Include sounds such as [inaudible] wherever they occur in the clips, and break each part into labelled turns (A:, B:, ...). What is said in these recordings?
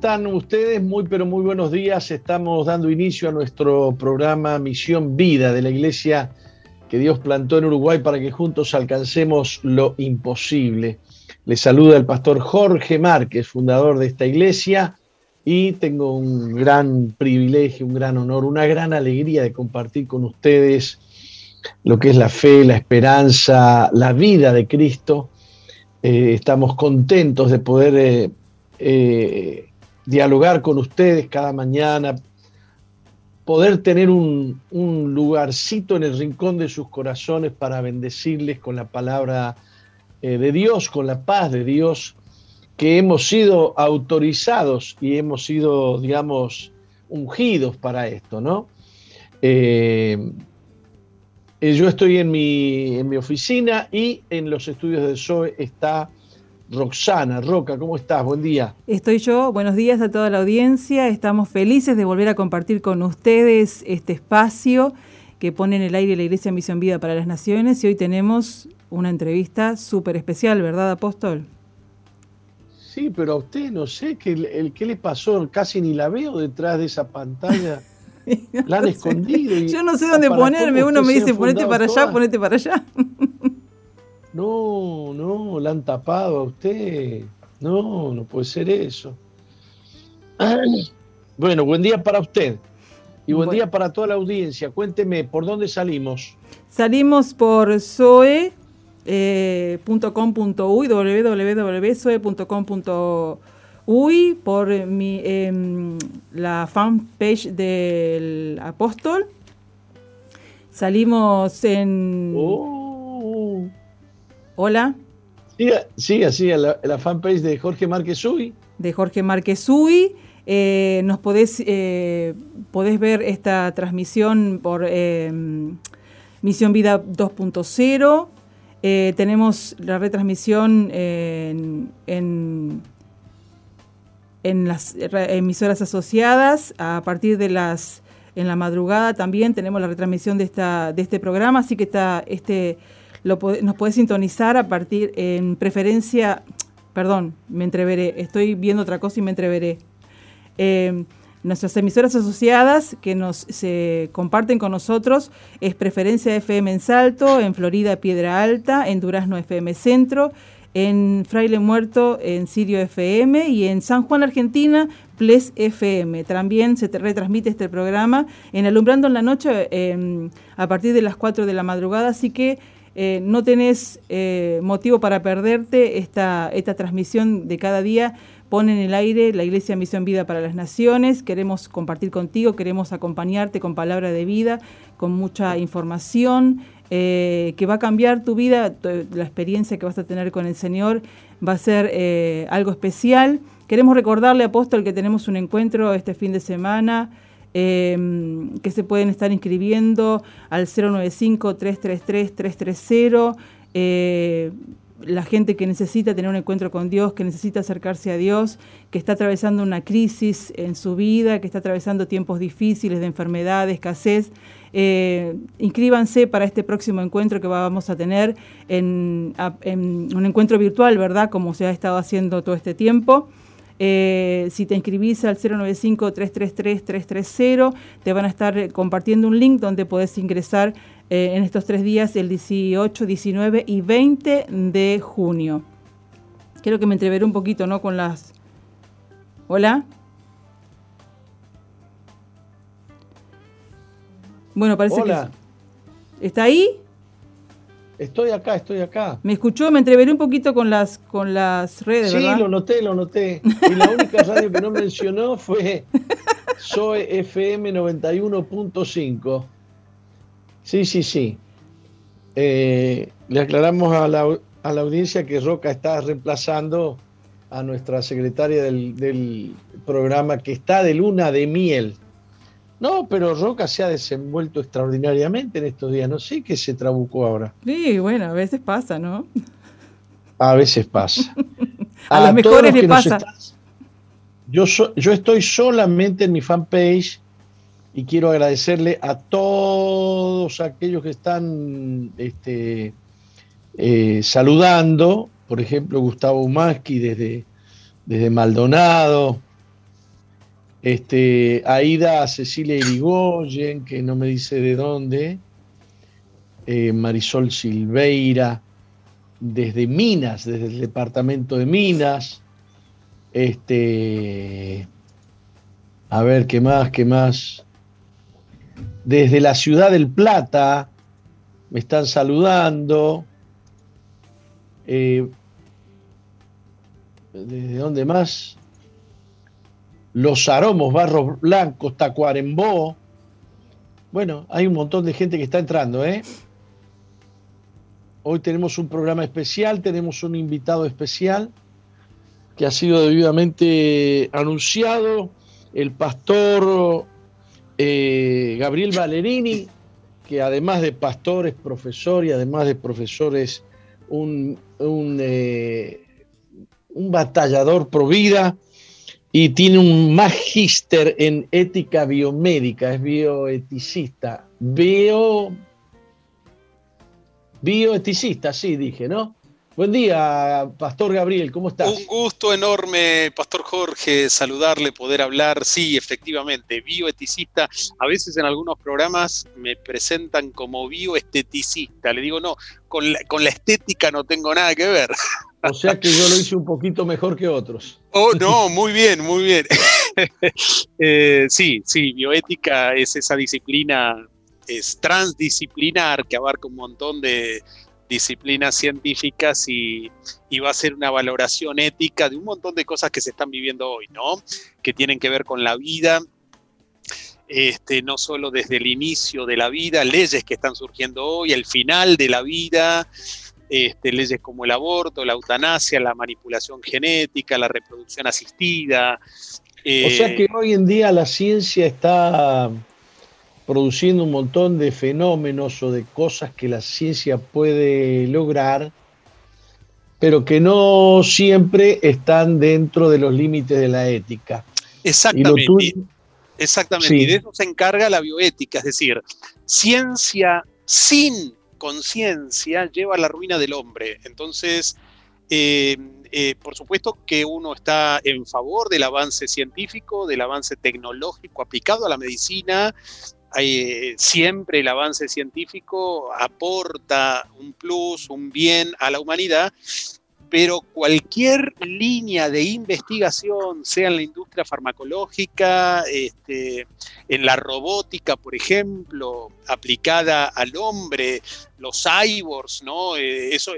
A: Están ustedes? Muy, pero muy buenos días. Estamos dando inicio a nuestro programa Misión Vida de la Iglesia que Dios plantó en Uruguay para que juntos alcancemos lo imposible. Les saluda el pastor Jorge Márquez, fundador de esta iglesia, y tengo un gran privilegio, un gran honor, una gran alegría de compartir con ustedes lo que es la fe, la esperanza, la vida de Cristo. Eh, estamos contentos de poder eh, eh, dialogar con ustedes cada mañana, poder tener un, lugarcito en el rincón de sus corazones para bendecirles con la palabra eh, de Dios, con la paz de Dios, que hemos sido autorizados y hemos sido, digamos, ungidos para esto, ¿no? Eh, yo estoy en mi, en mi oficina y en los estudios de SOE está Roxana, Roca, ¿cómo estás? Buen día.
B: Estoy yo, buenos días a toda la audiencia. Estamos felices de volver a compartir con ustedes este espacio que pone en el aire la Iglesia Misión Vida para las Naciones y hoy tenemos una entrevista súper especial, ¿verdad, Apóstol?
A: Sí, pero a usted no sé qué, el, qué le pasó, casi ni la veo detrás de esa pantalla. [laughs] la han escondido.
B: yo no sé dónde ponerme, uno me dice ponete para allá, ponete para allá.
A: No, no, la han tapado a usted. No, no puede ser eso. [clears throat] Bueno, buen día para usted. Y buen día para toda la audiencia. Cuénteme, ¿por dónde salimos?
B: Salimos por zoe.com.uy, eh, www.zoe.com.uy, por mi, em, la fanpage del apóstol. Salimos en...
A: Oh.
B: Hola.
A: Sí, así, la, la fanpage de Jorge Márquez Uy.
B: De Jorge Márquez Uy. Eh, nos podés, eh, podés ver esta transmisión por eh, Misión Vida 2.0. tenemos la retransmisión en, en, las emisoras asociadas a partir de las en la madrugada también tenemos la retransmisión de esta de este programa así que está este nos puede sintonizar a partir, en preferencia, perdón, me entreveré, estoy viendo otra cosa y me entreveré. Em, nuestras emisoras asociadas que nos se comparten con nosotros es Preferencia FM en Salto, en Florida Piedra Alta, en Durazno FM Centro, en Fraile Muerto en Sirio FM y en San Juan, Argentina, Ples FM. También se te retransmite este programa en Alumbrando en la Noche em, a partir de las 4 de la madrugada, así que eh, no tenés eh, motivo para perderte esta, esta transmisión de cada día. Pone en el aire la Iglesia Misión Vida para las Naciones. Queremos compartir contigo, queremos acompañarte con palabra de vida, con mucha información eh, que va a cambiar tu vida, la experiencia que vas a tener con el Señor va a ser algo especial. Queremos recordarle, apóstol, que tenemos un encuentro este fin de semana. Em, que se pueden estar inscribiendo al 095-333-330. Eh, la gente que necesita tener un encuentro con Dios, que necesita acercarse a Dios, que está atravesando una crisis en su vida, que está atravesando tiempos difíciles de enfermedad, de escasez. Eh, inscríbanse para este próximo encuentro que vamos a tener en, un encuentro virtual, ¿verdad? Como se ha estado haciendo todo este tiempo. Eh, si te inscribís al 095-333-330, te van a estar eh, compartiendo un link donde podés ingresar eh, en estos tres días, el 18, 19 y 20 de junio. Quiero que me entreveré un poquito, ¿no? Con las... Hola. Bueno, parece que... ¿Está ahí?
A: Estoy acá, estoy acá.
B: Me escuchó, me entreveré un poquito con las, con las redes,
A: sí,
B: ¿verdad?
A: Sí, lo noté, lo noté. Y la única [laughs] radio que no mencionó fue Soy FM 91.5. Sí, sí, sí. Eh, le aclaramos a la, audiencia que Roca está reemplazando a nuestra secretaria del, del, programa que está de luna de miel. No, pero Roca se ha desenvuelto extraordinariamente en estos días. No sé qué se trabucó ahora.
B: Sí, bueno, a veces pasa, ¿no?
A: A veces pasa. [laughs]
B: a, los mejores le pasa.
A: yo, yo estoy solamente en mi fanpage y quiero agradecerle a todos aquellos que están este, eh, saludando, por ejemplo, Gustavo Umasqui desde, desde Maldonado, este, Aida Cecilia Irigoyen, que no me dice de dónde, eh, Marisol Silveira, desde Minas, desde el departamento de Minas, este, a ver, ¿qué más? ¿Qué más? Desde la ciudad del Plata me están saludando. Eh, ¿Desde dónde más? Los Aromos, Barros Blancos, Tacuarembó. Bueno, hay un montón de gente que está entrando, ¿eh? Hoy tenemos un programa especial, tenemos un invitado especial que ha sido debidamente anunciado, el pastor eh, Gabriel Valerini, que además de pastor es profesor y además de profesor es un, un, eh, un batallador pro vida y tiene un magíster en ética biomédica, es bioeticista, bio, bioeticista, sí dije, ¿no? Buen día, Pastor Gabriel, ¿cómo estás?
C: Un gusto enorme, Pastor Jorge, saludarle, poder hablar. Sí, efectivamente, bioeticista. A veces en algunos programas me presentan como bioesteticista. Le digo, no, con la, con la estética no tengo nada que ver.
A: O sea que yo lo hice un poquito mejor que otros.
C: Oh, no, muy bien, muy bien. [laughs] Eh, sí, sí, bioética es esa disciplina, es transdisciplinar que abarca un montón de, disciplinas científicas y, va a ser una valoración ética de un montón de cosas que se están viviendo hoy, ¿no? Que tienen que ver con la vida, este, no solo desde el inicio de la vida, leyes que están surgiendo hoy, el final de la vida, este, leyes como el aborto, la eutanasia, la manipulación genética, la reproducción asistida.
A: o sea que hoy en día la ciencia está produciendo un montón de fenómenos o de cosas que la ciencia puede lograr, pero que no siempre están dentro de los límites de la ética.
C: Exactamente. Exactamente. Y de eso se encarga la bioética, es decir, ciencia sin conciencia lleva a la ruina del hombre. Entonces, eh, eh, por supuesto que uno está en favor del avance científico, del avance tecnológico aplicado a la medicina, eh, siempre el avance científico aporta un plus, un bien a la humanidad, pero cualquier línea de investigación, sea en la industria farmacológica, este, en la robótica, por ejemplo, aplicada al hombre, los cyborgs, ¿no? Eh, eso,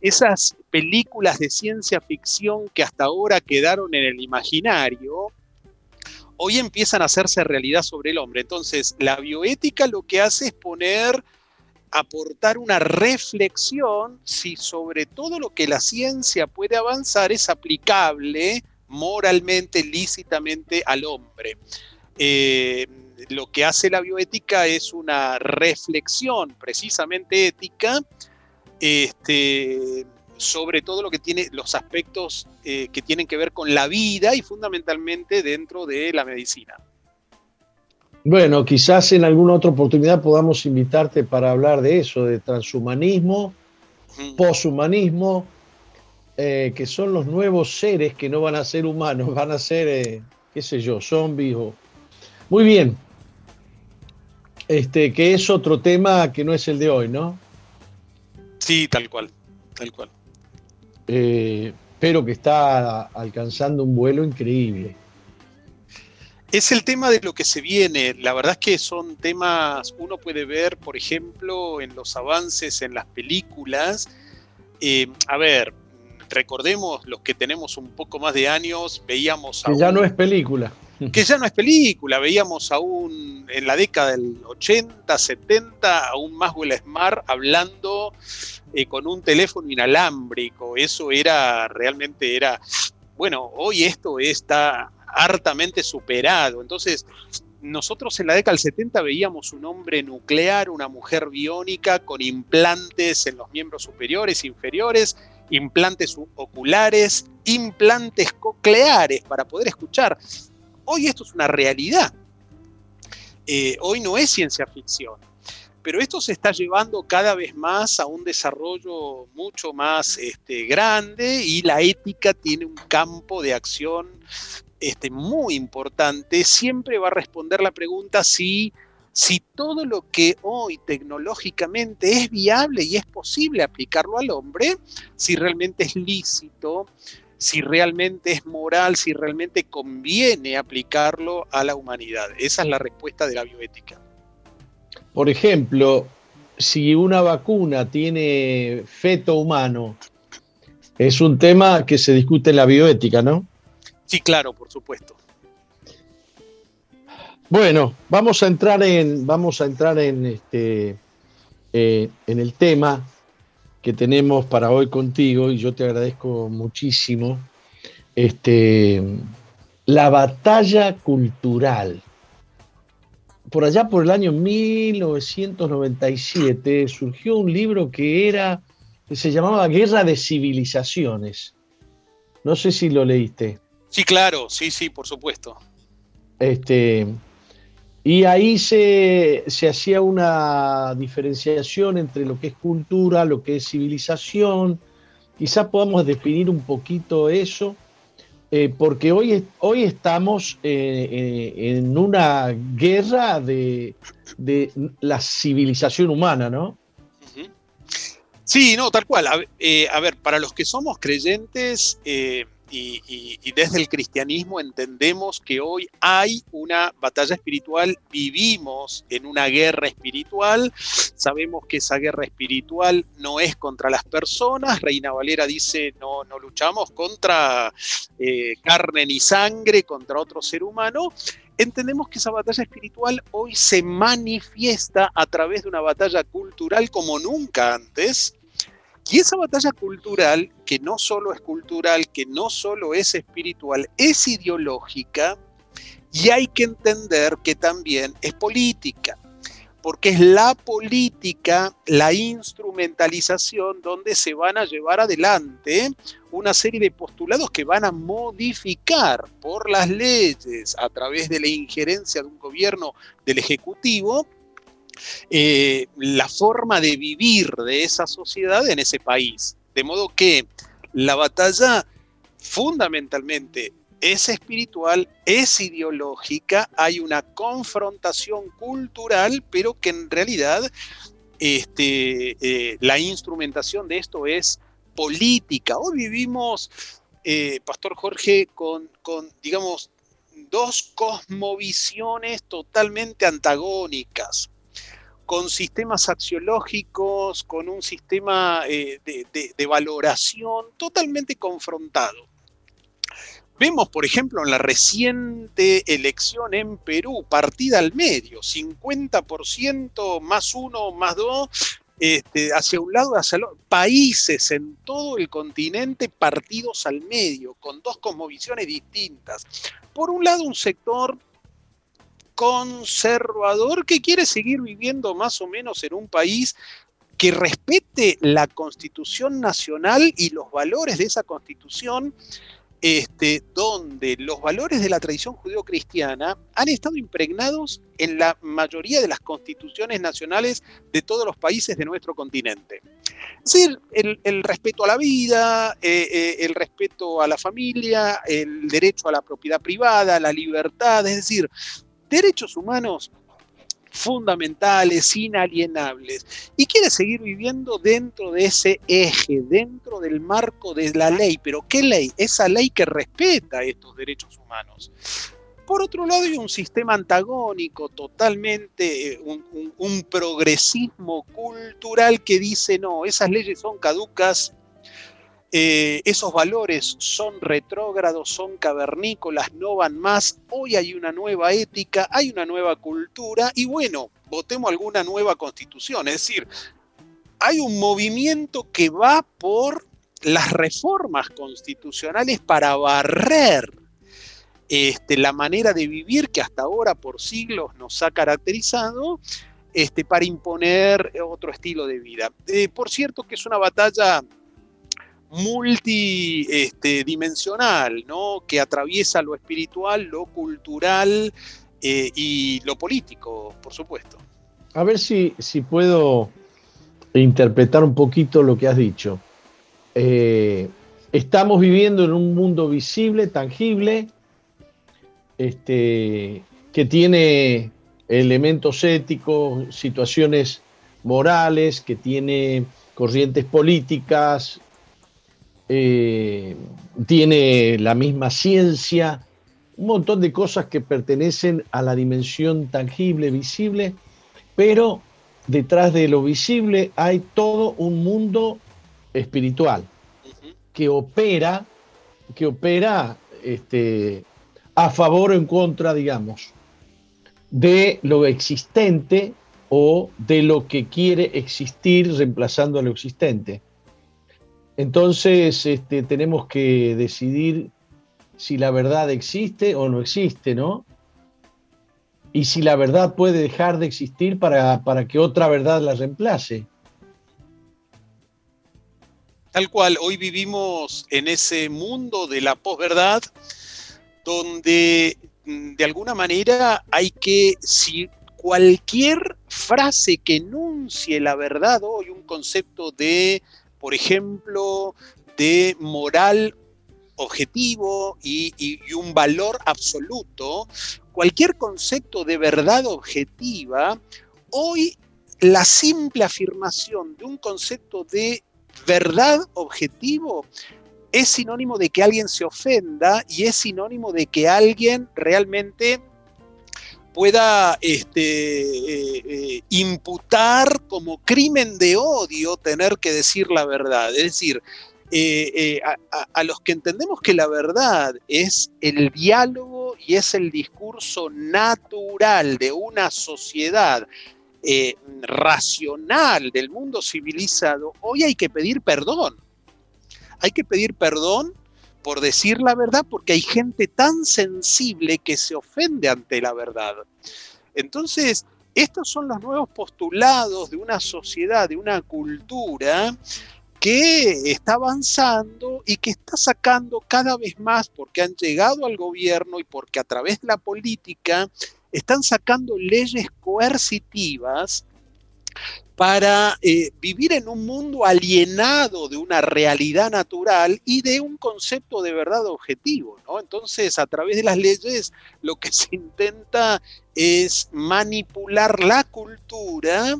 C: esas películas de ciencia ficción que hasta ahora quedaron en el imaginario, hoy empiezan a hacerse realidad sobre el hombre. Entonces, la bioética lo que hace es poner, aportar una reflexión si sobre todo lo que la ciencia puede avanzar es aplicable moralmente, lícitamente al hombre. Eh, lo que hace la bioética es una reflexión precisamente ética este, sobre todo lo que tiene los aspectos eh, que tienen que ver con la vida y fundamentalmente dentro de la medicina.
A: Bueno, quizás en alguna otra oportunidad podamos invitarte para hablar de eso, de transhumanismo, poshumanismo, eh, que son los nuevos seres que no van a ser humanos, [laughs] van a ser, eh, qué sé yo, zombies o... Muy bien. Este, que es otro tema que no es el de hoy, ¿no?
C: Sí, tal cual, tal cual.
A: Eh, pero que está alcanzando un vuelo increíble.
C: Es el tema de lo que se viene. La verdad es que son temas, uno puede ver, por ejemplo, en los avances en las películas. Eh, a ver, recordemos los que tenemos un poco más de años, veíamos...
A: Que ya no es película.
C: Que ya no es película, veíamos aún en la década del 80, 70, a un Maxwell Smart hablando eh, con un teléfono inalámbrico, eso era realmente era, bueno, hoy esto está hartamente superado, entonces nosotros en la década del 70 veíamos un hombre nuclear, una mujer biónica con implantes en los miembros superiores, inferiores, implantes oculares, implantes cocleares para poder escuchar. Hoy esto es una realidad. Eh, hoy no es ciencia ficción, pero esto se está llevando cada vez más a un desarrollo mucho más este, grande y la ética tiene un campo de acción este, muy importante. Siempre va a responder la pregunta si si todo lo que hoy tecnológicamente es viable y es posible aplicarlo al hombre, si realmente es lícito, si realmente es moral, si realmente conviene aplicarlo a la humanidad. Esa es la respuesta de la bioética.
A: Por ejemplo, si una vacuna tiene feto humano, es un tema que se discute en la bioética, ¿no?
C: Sí, claro, por supuesto.
A: Bueno, vamos a entrar en, vamos a entrar en, este, eh, en el tema que tenemos para hoy contigo y yo te agradezco muchísimo. Este, la batalla cultural. Por allá por el año 1997 surgió un libro que era que se llamaba Guerra de Civilizaciones. No sé si lo leíste.
C: Sí, claro, sí, sí, por supuesto.
A: Este, y ahí se, hacía una diferenciación entre lo que es cultura, lo que es civilización. Quizá podamos definir un poquito eso, eh, porque hoy, hoy estamos eh, eh, en una guerra de, la civilización humana, ¿no?
C: Sí, no, tal cual. A ver, para los que somos creyentes, y, desde el cristianismo entendemos que hoy hay una batalla espiritual, vivimos en una guerra espiritual, sabemos que esa guerra espiritual no es contra las personas, Reina Valera dice no, no luchamos contra eh, carne ni sangre, contra otro ser humano, entendemos que esa batalla espiritual hoy se manifiesta a través de una batalla cultural como nunca antes, y esa batalla cultural, que no solo es cultural, que no solo es espiritual, es ideológica y hay que entender que también es política, porque es la política, la instrumentalización donde se van a llevar adelante una serie de postulados que van a modificar por las leyes a través de la injerencia de un gobierno del Ejecutivo eh, la forma de vivir de esa sociedad en ese país. De modo que la batalla fundamentalmente es espiritual, es ideológica, hay una confrontación cultural, pero que en realidad este, eh, la instrumentación de esto es política. Hoy vivimos, eh, Pastor Jorge, con, con, digamos, dos cosmovisiones totalmente antagónicas con sistemas axiológicos, con un sistema eh, de, valoración totalmente confrontado. Vemos, por ejemplo, en la reciente elección en Perú, partida al medio, 50% más uno, más dos, este, hacia un lado, hacia el otro. Países en todo el continente partidos al medio, con dos cosmovisiones distintas. Por un lado, un sector conservador que quiere seguir viviendo más o menos en un país que respete la constitución nacional y los valores de esa constitución, este, donde los valores de la tradición judeocristiana han estado impregnados en la mayoría de las constituciones nacionales de todos los países de nuestro continente. Es decir, el, respeto a la vida, eh, eh, el respeto a la familia, el derecho a la propiedad privada, la libertad, es decir, derechos humanos fundamentales, inalienables, y quiere seguir viviendo dentro de ese eje, dentro del marco de la ley. Pero ¿qué ley? Esa ley que respeta estos derechos humanos. Por otro lado, hay un sistema antagónico, totalmente eh, un, progresismo cultural que dice, no, esas leyes son caducas, eh, esos valores son retrógrados, son cavernícolas, no van más. Hoy hay una nueva ética, hay una nueva cultura y bueno, votemos alguna nueva constitución. Es decir, hay un movimiento que va por las reformas constitucionales para barrer este, la manera de vivir que hasta ahora por siglos nos ha caracterizado este, para imponer otro estilo de vida. Eh, por cierto que es una batalla multidimensional, este, ¿no? que atraviesa lo espiritual, lo cultural eh, y lo político, por supuesto.
A: A ver si, si puedo interpretar un poquito lo que has dicho. Eh, estamos viviendo en un mundo visible, tangible, este, que tiene elementos éticos, situaciones morales, que tiene corrientes políticas, eh, tiene la misma ciencia, un montón de cosas que pertenecen a la dimensión tangible, visible, pero detrás de lo visible hay todo un mundo espiritual que opera, que opera este, a favor o en contra, digamos, de lo existente o de lo que quiere existir reemplazando a lo existente. Entonces este, tenemos que decidir si la verdad existe o no existe, ¿no? Y si la verdad puede dejar de existir para, para que otra verdad la reemplace.
C: Tal cual, hoy vivimos en ese mundo de la posverdad donde mm, de alguna manera hay que, si cualquier frase que enuncie la verdad hoy, un concepto de por ejemplo, de moral objetivo y, un valor absoluto, cualquier concepto de verdad objetiva, hoy la simple afirmación de un concepto de verdad objetivo es sinónimo de que alguien se ofenda y es sinónimo de que alguien realmente pueda este, eh, eh, imputar como crimen de odio tener que decir la verdad. Es decir, eh, a, los que entendemos que la verdad es el diálogo y es el discurso natural de una sociedad racional del mundo civilizado, hoy hay que pedir perdón. Hay que pedir perdón por decir la verdad, porque hay gente tan sensible que se ofende ante la verdad. Entonces, estos son los nuevos postulados de una sociedad, de una cultura que está avanzando y que está sacando cada vez más, porque han llegado al gobierno y porque a través de la política están sacando leyes coercitivas para eh, vivir en un mundo alienado de una realidad natural y de un concepto de verdad objetivo. Entonces, a través de las leyes, lo que se intenta es manipular la cultura,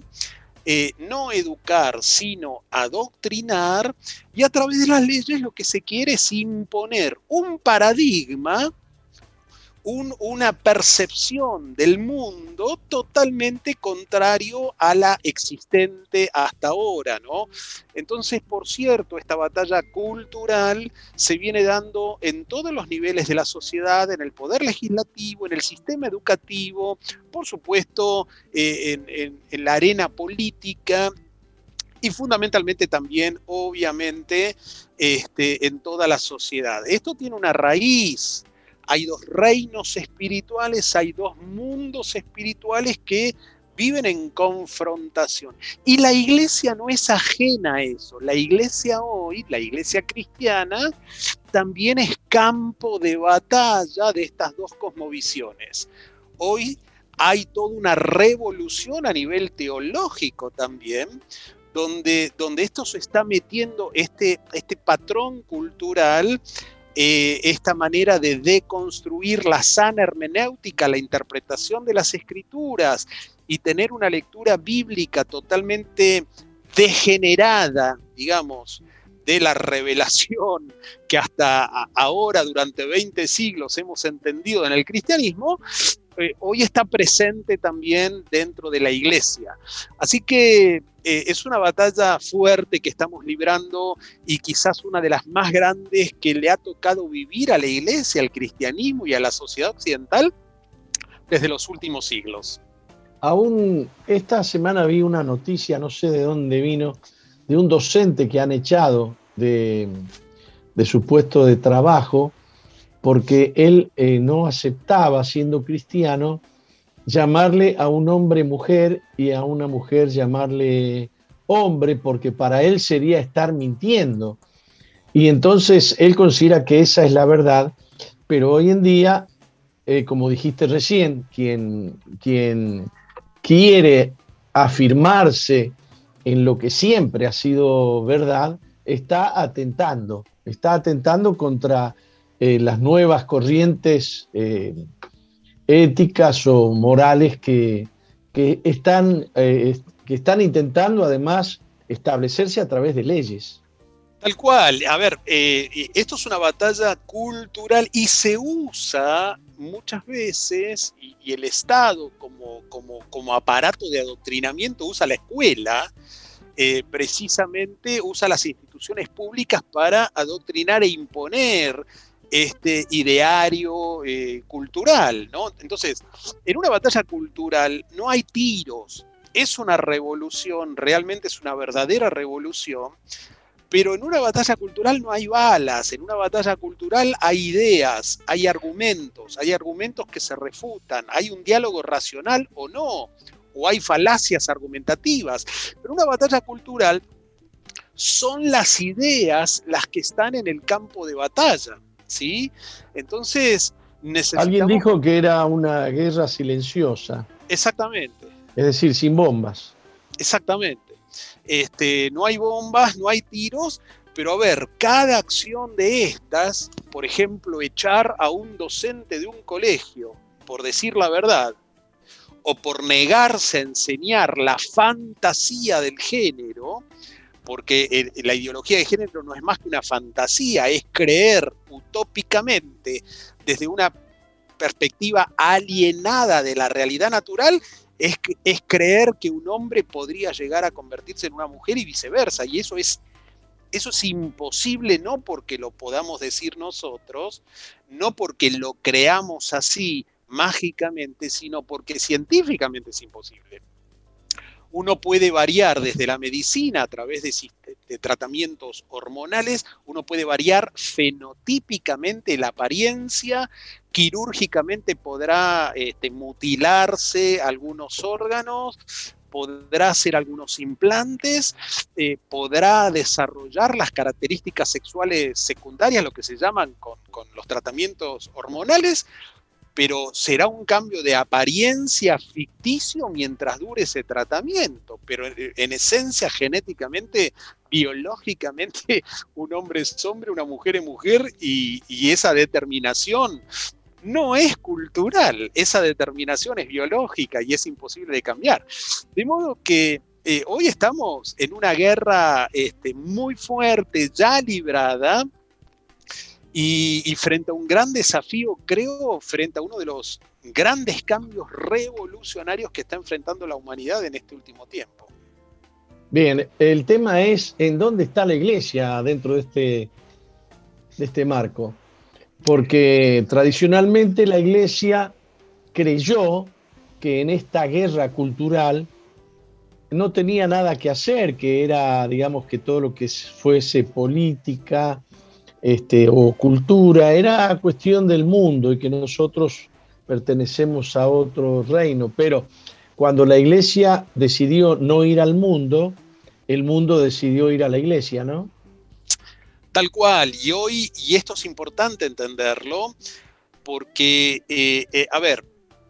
C: eh, no educar, sino adoctrinar, y a través de las leyes lo que se quiere es imponer un paradigma una percepción del mundo totalmente contrario a la existente hasta ahora, ¿no? Entonces, por cierto, esta batalla cultural se viene dando en todos los niveles de la sociedad, en el poder legislativo, en el sistema educativo, por supuesto, eh, en, la arena política y fundamentalmente también, obviamente, este, en toda la sociedad. Esto tiene una raíz hay dos reinos espirituales, hay dos mundos espirituales que viven en confrontación. Y la iglesia no es ajena a eso. La iglesia hoy, la iglesia cristiana, también es campo de batalla de estas dos cosmovisiones. Hoy hay toda una revolución a nivel teológico también, donde, donde esto se está metiendo, este, este patrón cultural eh, esta manera de deconstruir la sana hermenéutica, la interpretación de las escrituras y tener una lectura bíblica totalmente degenerada, digamos, de la revelación que hasta ahora, durante 20 siglos, hemos entendido en el cristianismo, eh, hoy está presente también dentro de la iglesia. Así que eh, es una batalla fuerte que estamos librando y quizás una de las más grandes que le ha tocado vivir a la iglesia, al cristianismo y a la sociedad occidental desde los últimos siglos.
A: Aún esta semana vi una noticia, no sé de dónde vino, de un docente que han echado de, su puesto de trabajo porque él eh, no aceptaba, siendo cristiano, llamarle a un hombre mujer y a una mujer llamarle hombre, porque para él sería estar mintiendo. Y entonces él considera que esa es la verdad, pero hoy en día, eh, como dijiste recién, quien, quien quiere afirmarse en lo que siempre ha sido verdad, está atentando, está atentando contra eh, las nuevas corrientes eh, éticas o morales que, están, eh, que están intentando además establecerse a través de leyes.
C: Tal cual, a ver, esto es una batalla cultural y se usa muchas veces, y, el Estado como, como, como, aparato de adoctrinamiento usa la escuela, precisamente usa las instituciones públicas para adoctrinar e imponer este ideario eh, cultural, ¿no? Entonces, en una batalla cultural no hay tiros, es una revolución, realmente es una verdadera revolución, pero en una batalla cultural no hay balas, en una batalla cultural hay ideas, hay argumentos, hay argumentos que se refutan, hay un diálogo racional o no, o hay falacias argumentativas, pero una batalla cultural son las ideas las que están en el campo de batalla. ¿Sí? Entonces,
A: necesitamos... Alguien dijo que era una guerra silenciosa.
C: Exactamente.
A: Es decir, sin bombas.
C: Exactamente. Este, no hay bombas, no hay tiros, pero a ver, cada acción de estas, por ejemplo, echar a un docente de un colegio por decir la verdad, o por negarse a enseñar la fantasía del género, porque la ideología de género no es más que una fantasía, es creer utópicamente desde una perspectiva alienada de la realidad natural, es, es creer que un hombre podría llegar a convertirse en una mujer y viceversa, y eso es eso es imposible no porque lo podamos decir nosotros, no porque lo creamos así mágicamente, sino porque científicamente es imposible uno puede variar desde la medicina a través de, tratamientos hormonales, uno puede variar fenotípicamente la apariencia, quirúrgicamente podrá este, mutilarse algunos órganos, podrá hacer algunos implantes, eh, podrá desarrollar las características sexuales secundarias, lo que se llaman con los tratamientos hormonales, pero será un cambio de apariencia ficticio mientras dure ese tratamiento, pero en esencia genéticamente, biológicamente, [laughs] un hombre es hombre, una mujer es mujer y, esa determinación no es cultural, esa determinación es biológica y es imposible de cambiar. De modo que eh, hoy estamos en una guerra este, muy fuerte, ya librada, y, frente a un gran desafío, creo, frente a uno de los grandes cambios revolucionarios que está enfrentando la humanidad en este último tiempo.
A: Bien, el tema es en dónde está la iglesia dentro de este, de este marco. Porque tradicionalmente la iglesia creyó que en esta guerra cultural no tenía nada que hacer, que era, digamos, que todo lo que fuese política, este, o cultura, era cuestión del mundo y que nosotros pertenecemos a otro reino. Pero cuando la iglesia decidió no ir al mundo, el mundo decidió ir a la iglesia, ¿no?
C: Tal cual, y hoy, y esto es importante entenderlo, porque, eh, eh, a ver,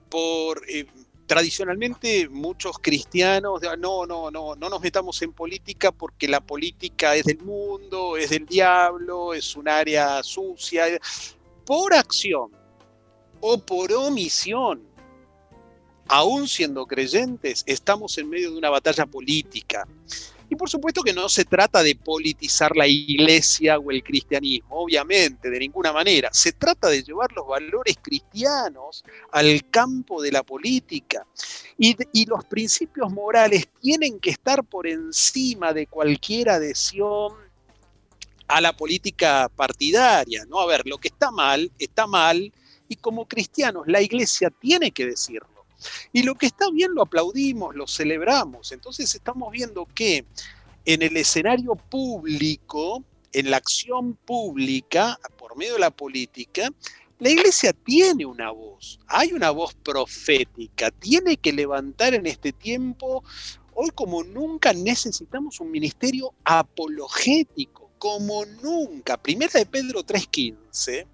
C: por, eh, tradicionalmente muchos cristianos, no, no, no, no nos metamos en política porque la política es del mundo, es del diablo, es un área sucia. Por acción o por omisión, aún siendo creyentes, estamos en medio de una batalla política. Y por supuesto que no se trata de politizar la iglesia o el cristianismo, obviamente, de ninguna manera. Se trata de llevar los valores cristianos al campo de la política. Y, los principios morales tienen que estar por encima de cualquier adhesión a la política partidaria, ¿no? A ver, lo que está mal, está mal, y como cristianos la iglesia tiene que decirlo. Y lo que está bien lo aplaudimos, lo celebramos. Entonces estamos viendo que en el escenario público, en la acción pública, por medio de la política, la iglesia tiene una voz, hay una voz profética, tiene que levantar en este tiempo, hoy como nunca necesitamos un ministerio apologético, como nunca. Primera de Pedro 3.15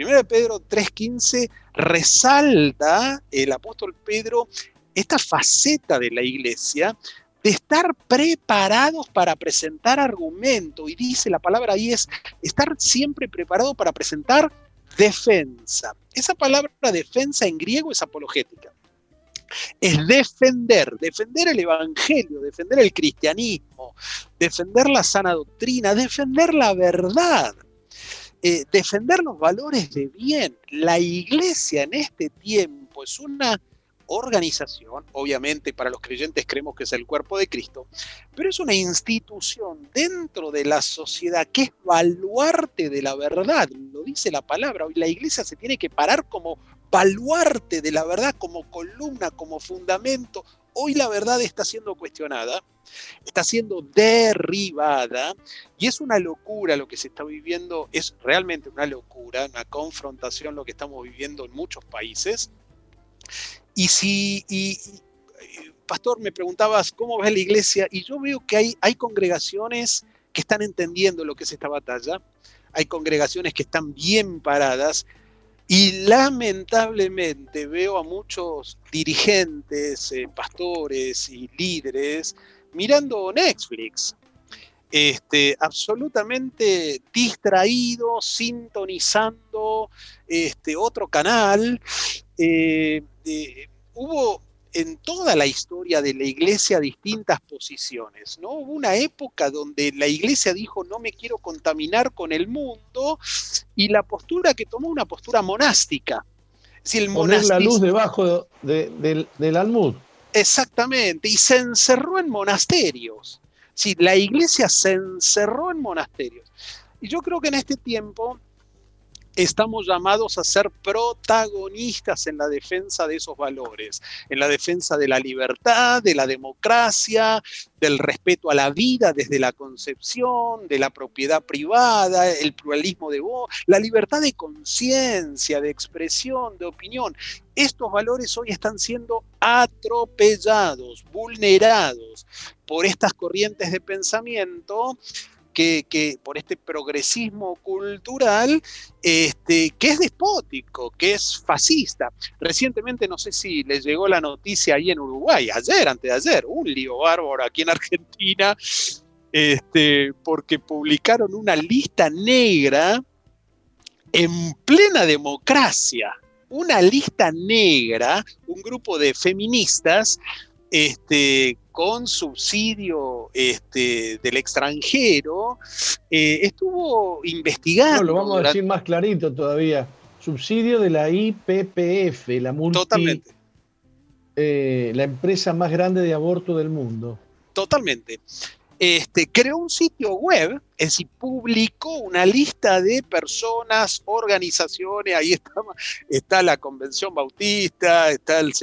C: Primero de Pedro 3.15 resalta el apóstol Pedro esta faceta de la iglesia de estar preparados para presentar argumento. Y dice, la palabra ahí es estar siempre preparado para presentar defensa. Esa palabra defensa en griego es apologética. Es defender, defender el Evangelio, defender el cristianismo, defender la sana doctrina, defender la verdad. Eh, defender los valores de bien. La iglesia en este tiempo es una organización, obviamente para los creyentes creemos que es el cuerpo de Cristo, pero es una institución dentro de la sociedad que es baluarte de la verdad, lo dice la palabra, hoy la iglesia se tiene que parar como baluarte de la verdad, como columna, como fundamento, hoy la verdad está siendo cuestionada, está siendo derribada y es una locura lo que se está viviendo, es realmente una locura, una confrontación lo que estamos viviendo en muchos países. Y si, y, pastor, me preguntabas cómo ves la iglesia y yo veo que hay, hay congregaciones que están entendiendo lo que es esta batalla, hay congregaciones que están bien paradas y lamentablemente veo a muchos dirigentes, eh, pastores y líderes mirando Netflix, este, absolutamente distraídos, sintonizando este, otro canal. Eh, hubo en toda la historia de la iglesia distintas posiciones, ¿no? Hubo una época donde la iglesia dijo no me quiero contaminar con el mundo y la postura que tomó una postura monástica.
A: Si el Poner la luz debajo del, del almud.
C: Exactamente, y se encerró en monasterios. Sí, la iglesia se encerró en monasterios. Y yo creo que en este tiempo estamos llamados a ser protagonistas en la defensa de esos valores, en la defensa de la libertad, de la democracia, del respeto a la vida desde la concepción, de la propiedad privada, el pluralismo de voz, la libertad de conciencia, de expresión, de opinión. Estos valores hoy están siendo atropellados, vulnerados por estas corrientes de pensamiento que, por este progresismo cultural este, que es despótico, que es fascista. Recientemente, no sé si les llegó la noticia ahí en Uruguay, ayer, antes de ayer, un lío bárbaro aquí en Argentina, este, porque publicaron una lista negra en plena democracia. Una lista negra, un grupo de feministas este, con subsidio este, del extranjero, eh, estuvo investigando.
A: lo vamos a decir más clarito todavía. Subsidio de la IPPF, la
C: Totalmente.
A: Eh, la empresa más grande de aborto del mundo.
C: Totalmente este, creó un sitio web, es decir, publicó una lista de personas, organizaciones, ahí está, está la Convención Bautista, está el,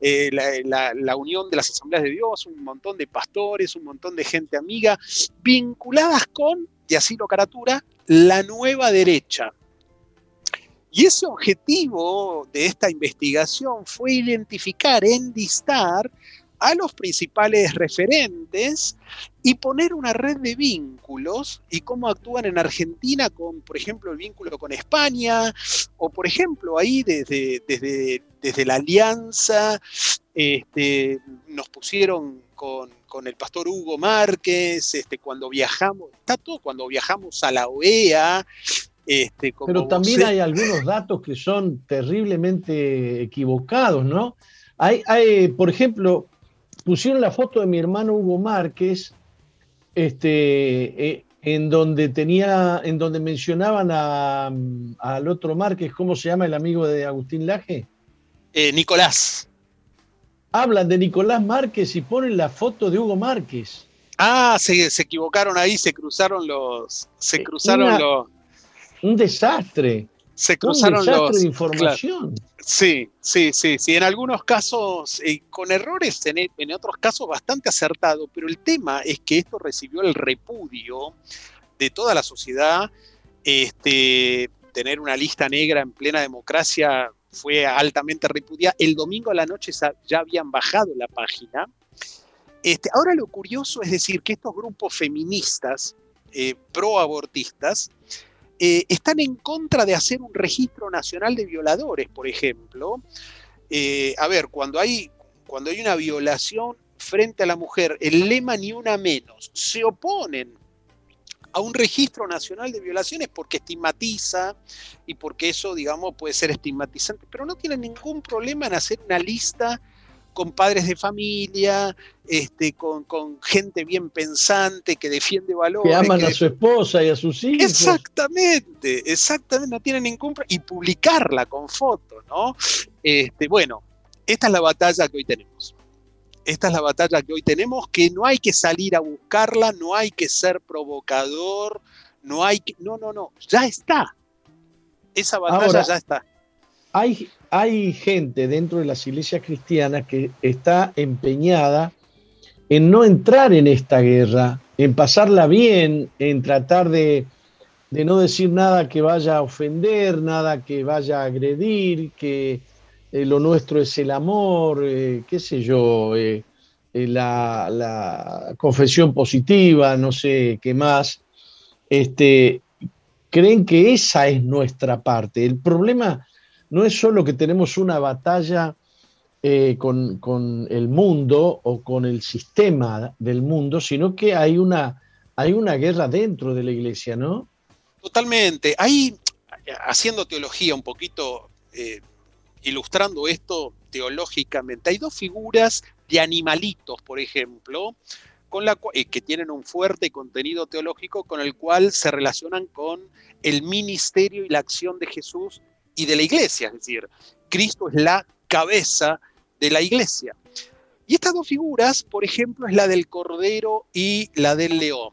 C: eh, la, la, Unión de las Asambleas de Dios, un montón de pastores, un montón de gente amiga, vinculadas con, y así lo caratura, la nueva derecha. Y ese objetivo de esta investigación fue identificar, endistar a los principales referentes y poner una red de vínculos y cómo actúan en Argentina con, por ejemplo, el vínculo con España, o por ejemplo, ahí desde, desde, desde la alianza este, nos pusieron con, el pastor Hugo Márquez, este, cuando viajamos, está todo cuando viajamos a la OEA. Este,
A: Pero también hay algunos datos que son terriblemente equivocados, ¿no? Hay, hay, por ejemplo, pusieron la foto de mi hermano Hugo Márquez este, eh, en donde tenía, en donde mencionaban al otro Márquez, ¿cómo se llama el amigo de Agustín Laje?
C: Eh, Nicolás.
A: Hablan de Nicolás Márquez y ponen la foto de Hugo Márquez.
C: Ah, se, equivocaron ahí, se cruzaron los. Se eh, cruzaron los.
A: Un desastre.
C: Se cruzaron
A: un
C: desastre
A: de información.
C: Sí, sí, sí, sí. En algunos casos eh, con errores, en, en, otros casos bastante acertado, pero el tema es que esto recibió el repudio de toda la sociedad. Este, tener una lista negra en plena democracia fue altamente repudiada. El domingo a la noche ya habían bajado la página este, ahora lo curioso es decir que estos grupos feministas, eh, pro-abortistas, eh, están en contra de hacer un registro nacional de violadores, por ejemplo. Eh, a ver, cuando hay, cuando hay una violación frente a la mujer, el lema ni una menos, se oponen a un registro nacional de violaciones porque estigmatiza y porque eso, digamos, puede ser estigmatizante, pero no tienen ningún problema en hacer una lista con padres de familia, este, con, gente bien pensante que defiende valores.
A: Que aman a su esposa y a sus hijos.
C: Exactamente, exactamente, no tienen ningún y publicarla con fotos, ¿no? Este, bueno, esta es la batalla que hoy tenemos. Esta es la batalla que hoy tenemos, que no hay que salir a buscarla, no hay que ser provocador, no hay que. No, no, no, ya está. Esa batalla ya está.
A: Hay, hay gente dentro de las iglesias cristianas que está empeñada en no entrar en esta guerra, en pasarla bien, en tratar de, no decir nada que vaya a ofender, nada que vaya a agredir, que eh, lo nuestro es el amor, eh, qué sé yo, eh, la, la, confesión positiva, no sé qué más. Este, creen que esa es nuestra parte. El problema no es solo que tenemos una batalla eh, con, el mundo o con el sistema del mundo, sino que hay una, hay una guerra dentro de la iglesia, ¿no?
C: Totalmente. Ahí, haciendo teología un poquito, eh, ilustrando esto teológicamente, hay dos figuras de animalitos, por ejemplo, con la, eh, que tienen un fuerte contenido teológico con el cual se relacionan con el ministerio y la acción de Jesús y de la iglesia, es decir, Cristo es la cabeza de la iglesia. Y estas dos figuras, por ejemplo, es la del Cordero y la del León.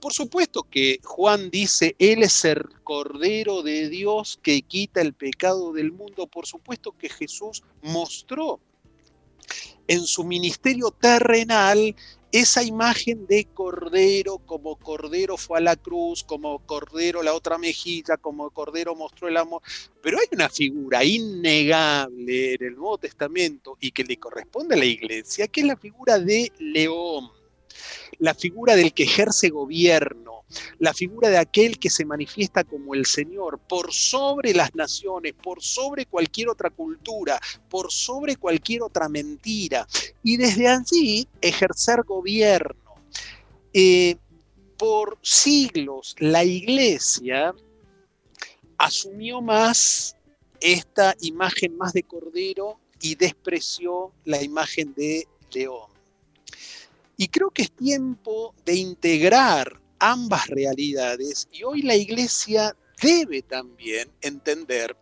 C: Por supuesto que Juan dice, Él es el Cordero de Dios que quita el pecado del mundo. Por supuesto que Jesús mostró en su ministerio terrenal esa imagen de Cordero, como Cordero fue a la cruz, como Cordero la otra mejilla, como Cordero mostró el amor. Pero hay una figura innegable en el Nuevo Testamento y que le corresponde a la iglesia, que es la figura de León, la figura del que ejerce gobierno la figura de aquel que se manifiesta como el Señor por sobre las naciones, por sobre cualquier otra cultura, por sobre cualquier otra mentira, y desde allí ejercer gobierno. Eh, por siglos la iglesia asumió más esta imagen más de cordero y despreció la imagen de león. Y creo que es tiempo de integrar ambas realidades y hoy la iglesia debe también entender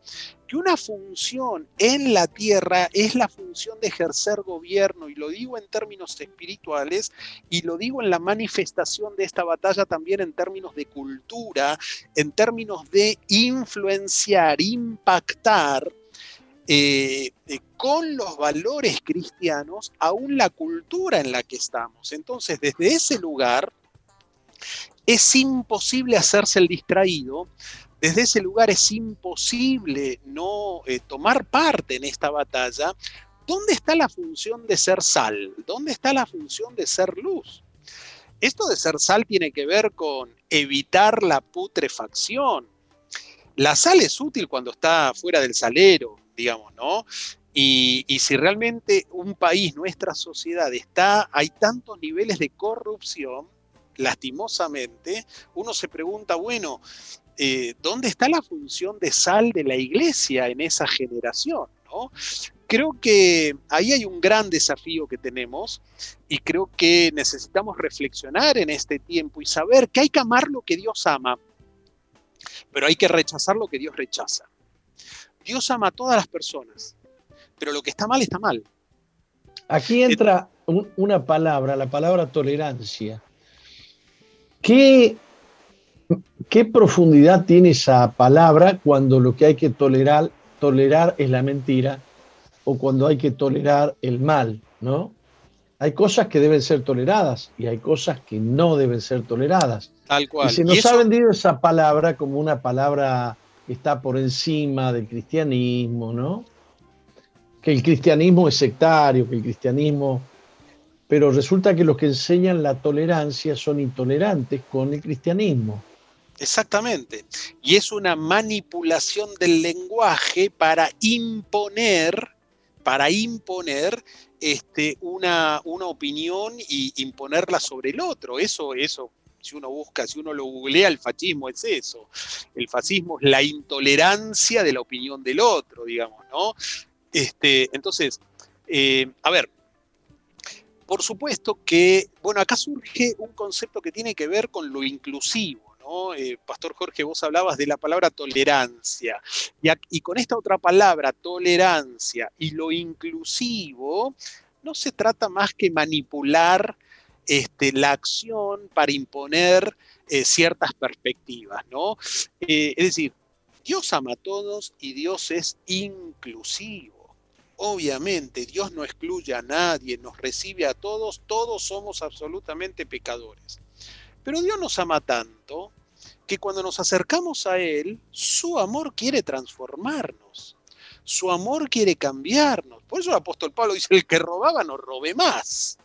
C: que una función en la tierra es la función de ejercer gobierno, y lo digo en términos espirituales, y lo digo en la manifestación de esta batalla también en términos de cultura, en términos de influenciar, impactar eh, eh, con los valores cristianos, aún la cultura en la que estamos. Entonces, desde ese lugar, es imposible hacerse el distraído. Desde ese lugar es imposible no eh, tomar parte en esta batalla. ¿Dónde está la función de ser sal? ¿Dónde está la función de ser luz? Esto de ser sal tiene que ver con evitar la putrefacción. La sal es útil cuando está fuera del salero, digamos, ¿no? Y, y, si realmente un país, nuestra sociedad, está, hay tantos niveles de corrupción, lastimosamente, uno se pregunta, bueno, eh, ¿dónde está la función de sal de la iglesia en esa generación? creo que ahí hay un gran desafío que tenemos y creo que necesitamos reflexionar en este tiempo y saber que hay que amar lo que Dios ama, pero hay que rechazar lo que Dios rechaza. Dios ama a todas las personas, pero lo que está mal está mal.
A: Aquí entra una palabra, la palabra tolerancia. ¿Qué, ¿Qué profundidad tiene esa palabra cuando lo que hay que tolerar, tolerar es la mentira o cuando hay que tolerar el mal, ¿no? Hay cosas que deben ser toleradas y hay cosas que no deben ser toleradas.
C: Tal cual.
A: Y se nos ha vendido esa palabra como una palabra está por encima del cristianismo, ¿no? Que el cristianismo es sectario, que el cristianismo... Pero resulta que los que enseñan la tolerancia son intolerantes con el cristianismo.
C: Exactamente. Y es una manipulación del lenguaje para imponer, para imponer este, una, una opinión y imponerla sobre el otro. Eso, eso si uno busca, si uno lo googlea, el fascismo es eso. El fascismo es la intolerancia de la opinión del otro, digamos, ¿no? Este, entonces, eh, a ver, por supuesto que, bueno, acá surge un concepto que tiene que ver con lo inclusivo, ¿no? Eh, Pastor Jorge, vos hablabas de la palabra tolerancia, y, y con esta otra palabra, tolerancia y lo inclusivo, no se trata más que manipular este, la acción para imponer eh, ciertas perspectivas, ¿no? Eh, es decir, Dios ama a todos y Dios es inclusivo. Obviamente, Dios no excluye a nadie, nos recibe a todos, todos somos absolutamente pecadores. Pero Dios nos ama tanto que cuando nos acercamos a Él, su amor quiere transformarnos. Su amor quiere cambiarnos. Por eso el apóstol Pablo dice, el que robaba no robe más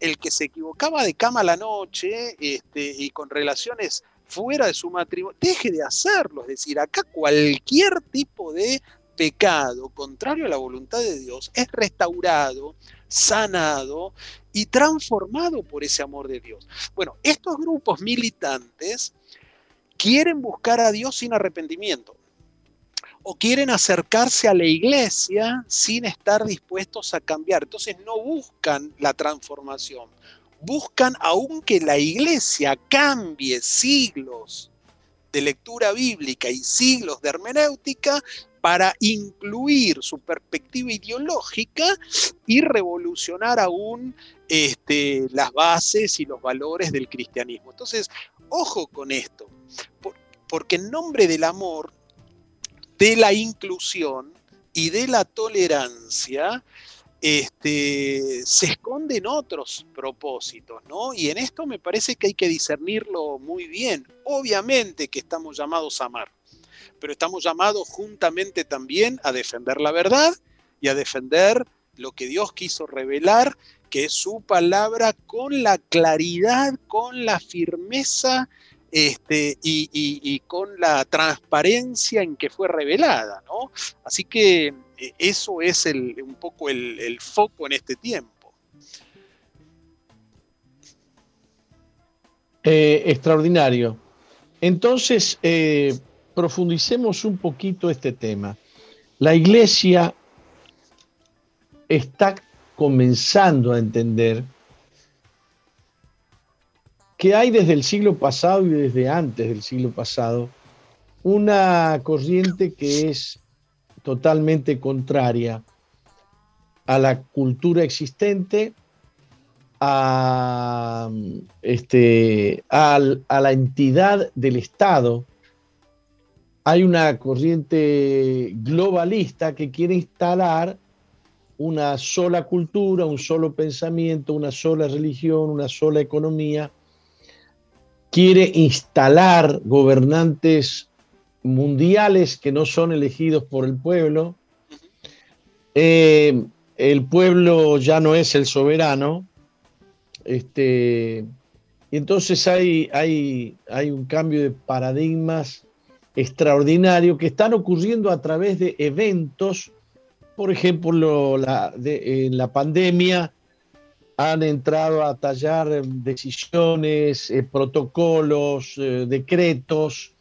C: el que se equivocaba de cama a la noche este, y con relaciones fuera de su matrimonio, deje de hacerlo. Es decir, acá cualquier tipo de pecado contrario a la voluntad de Dios es restaurado, sanado y transformado por ese amor de Dios. Bueno, estos grupos militantes quieren buscar a Dios sin arrepentimiento o quieren acercarse a la iglesia sin estar dispuestos a cambiar. Entonces no buscan la transformación, buscan aunque la iglesia cambie siglos de lectura bíblica y siglos de hermenéutica para incluir su perspectiva ideológica y revolucionar aún este, las bases y los valores del cristianismo. Entonces, ojo con esto, porque en nombre del amor de la inclusión y de la tolerancia, este, se esconden otros propósitos, ¿no? Y en esto me parece que hay que discernirlo muy bien. Obviamente que estamos llamados a amar, pero estamos llamados juntamente también a defender la verdad y a defender lo que Dios quiso revelar, que es su palabra con la claridad, con la firmeza este, y, con la transparencia en que fue revelada, ¿no? Así que eh, eso es un poco el, foco en este tiempo.
A: Eh, extraordinario. Entonces, eh, profundicemos un poquito este tema. La iglesia está comenzando a entender que hay desde el siglo pasado y desde antes del siglo pasado una corriente que es totalmente contraria a la cultura existente, a, este, a, la entidad del Estado. Hay una corriente globalista que quiere instalar una sola cultura, un solo pensamiento, una sola religión, una sola economía quiere instalar gobernantes mundiales que no son elegidos por el pueblo. Eh, el pueblo ya no es el soberano. Este, y entonces hay, hay, hay un cambio de paradigmas extraordinario que están ocurriendo a través de eventos, por ejemplo, de, la pandemia han entrado a tallar decisiones, eh, protocolos, eh, decretos,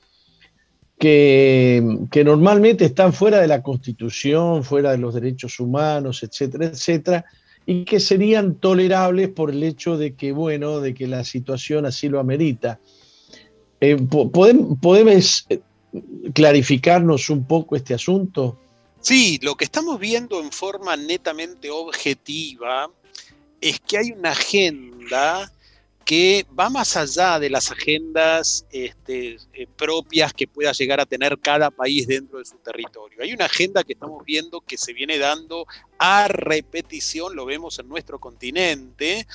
A: que, normalmente están fuera de la Constitución, fuera de los derechos humanos, etcétera, etcétera, y que serían tolerables por el hecho de que, bueno, de que la situación así lo amerita. Eh, ¿Podemos eh, clarificarnos un poco este asunto?
C: Sí, lo que estamos viendo en forma netamente objetiva es que hay una agenda que va más allá de las agendas este, eh, propias que pueda llegar a tener cada país dentro de su territorio. Hay una agenda que estamos viendo que se viene dando a repetición, lo vemos en nuestro continente,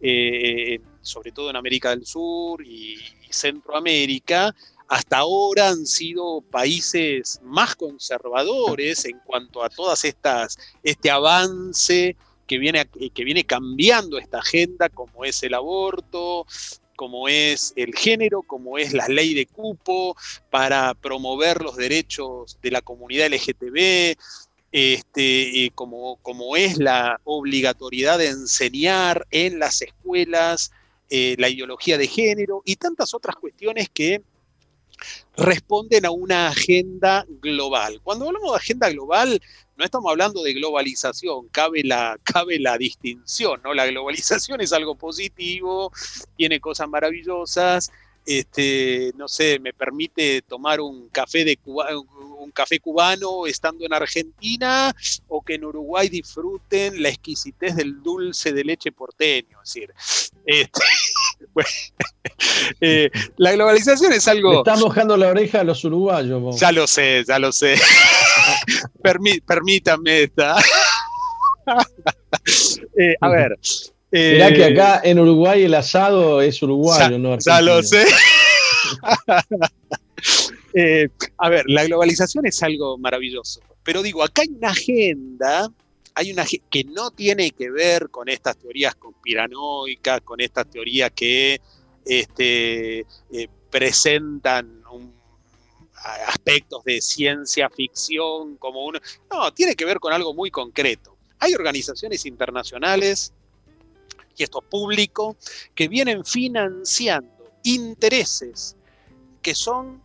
C: eh, sobre todo en América del Sur y, Centroamérica, hasta ahora han sido países más conservadores en cuanto a todas estas, este avance que viene, que viene cambiando esta agenda, como es el aborto, como es el género, como es la ley de cupo, para promover los derechos de la comunidad LGTB, este, como, como, es la obligatoriedad de enseñar en las escuelas eh, la ideología de género y tantas otras cuestiones que responden a una agenda global. Cuando hablamos de agenda global, no estamos hablando de globalización, cabe la, [laughs] cabe la distinción, ¿no? La globalización es algo positivo, tiene cosas maravillosas, este, no sé, me permite tomar un café de un café cubano estando en Argentina o que en Uruguay disfruten la exquisitez del dulce de leche porteño. Es decir, este, [laughs] [laughs] eh, la globalización es algo.
A: está mojando la oreja a los uruguayos.
C: Ya lo sé, ya lo sé. [laughs] permítame esta. Eh, a ver.
A: Mirá que acá en Uruguay el asado es uruguayo, ¿no?
C: Ya lo sé. Eh, a ver, la globalización es algo maravilloso, pero digo, acá hay una agenda, hay una que no tiene que ver con estas teorías conspiranoicas, con estas teorías que este, eh, presentan aspectos de ciencia ficción como uno. No, tiene que ver con algo muy concreto. Hay organizaciones internacionales, y esto es público, que vienen financiando intereses que son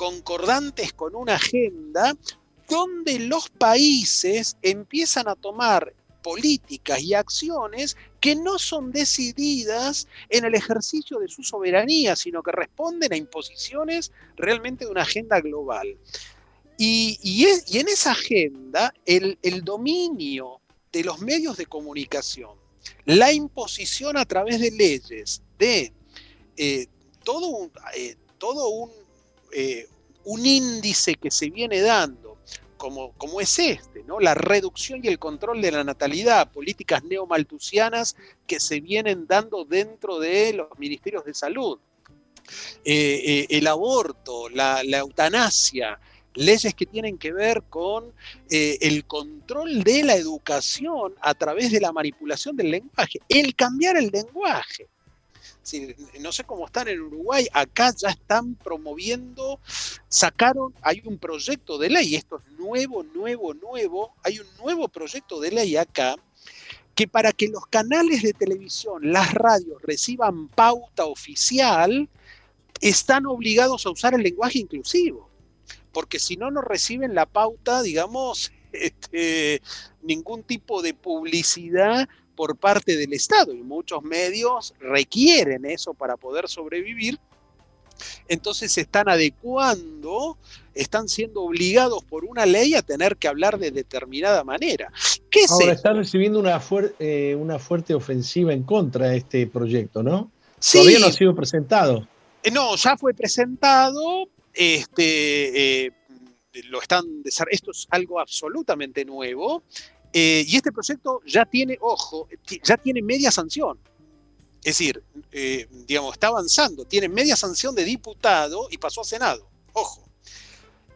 C: concordantes con una agenda donde los países empiezan a tomar políticas y acciones que no son decididas en el ejercicio de su soberanía, sino que responden a imposiciones realmente de una agenda global. Y, en esa agenda, el, dominio de los medios de comunicación, la imposición a través de leyes de eh, todo eh, todo un, eh, un índice que se viene dando, como, como, es este, ¿no? la reducción y el control de la natalidad, políticas neomaltusianas que se vienen dando dentro de los ministerios de salud, eh, eh, el aborto, la, eutanasia, leyes que tienen que ver con el control de la educación a través de la manipulación del lenguaje, el cambiar el lenguaje no sé cómo están en Uruguay, acá ya están promoviendo, sacaron, hay un proyecto de ley, esto es nuevo, nuevo, nuevo, hay un nuevo proyecto de ley acá que para que los canales de televisión, las radios reciban pauta oficial, están obligados a usar el lenguaje inclusivo, porque si no, no reciben la pauta, digamos, [laughs] este, ningún tipo de publicidad por parte del Estado y muchos medios requieren eso para poder sobrevivir. Entonces se están adecuando, están siendo obligados por una ley a tener que hablar de determinada manera.
A: ¿Qué Ahora están recibiendo una, eh, una fuerte ofensiva en contra de este proyecto, ¿no? Sí. Todavía no ha sido presentado.
C: Eh, no, ya fue presentado. Este, eh, lo están esto es algo absolutamente nuevo. Eh, y este proyecto ya tiene, ojo, ya tiene media sanción. Es decir, eh, digamos, está avanzando, tiene media sanción de diputado y pasó a Senado. Ojo.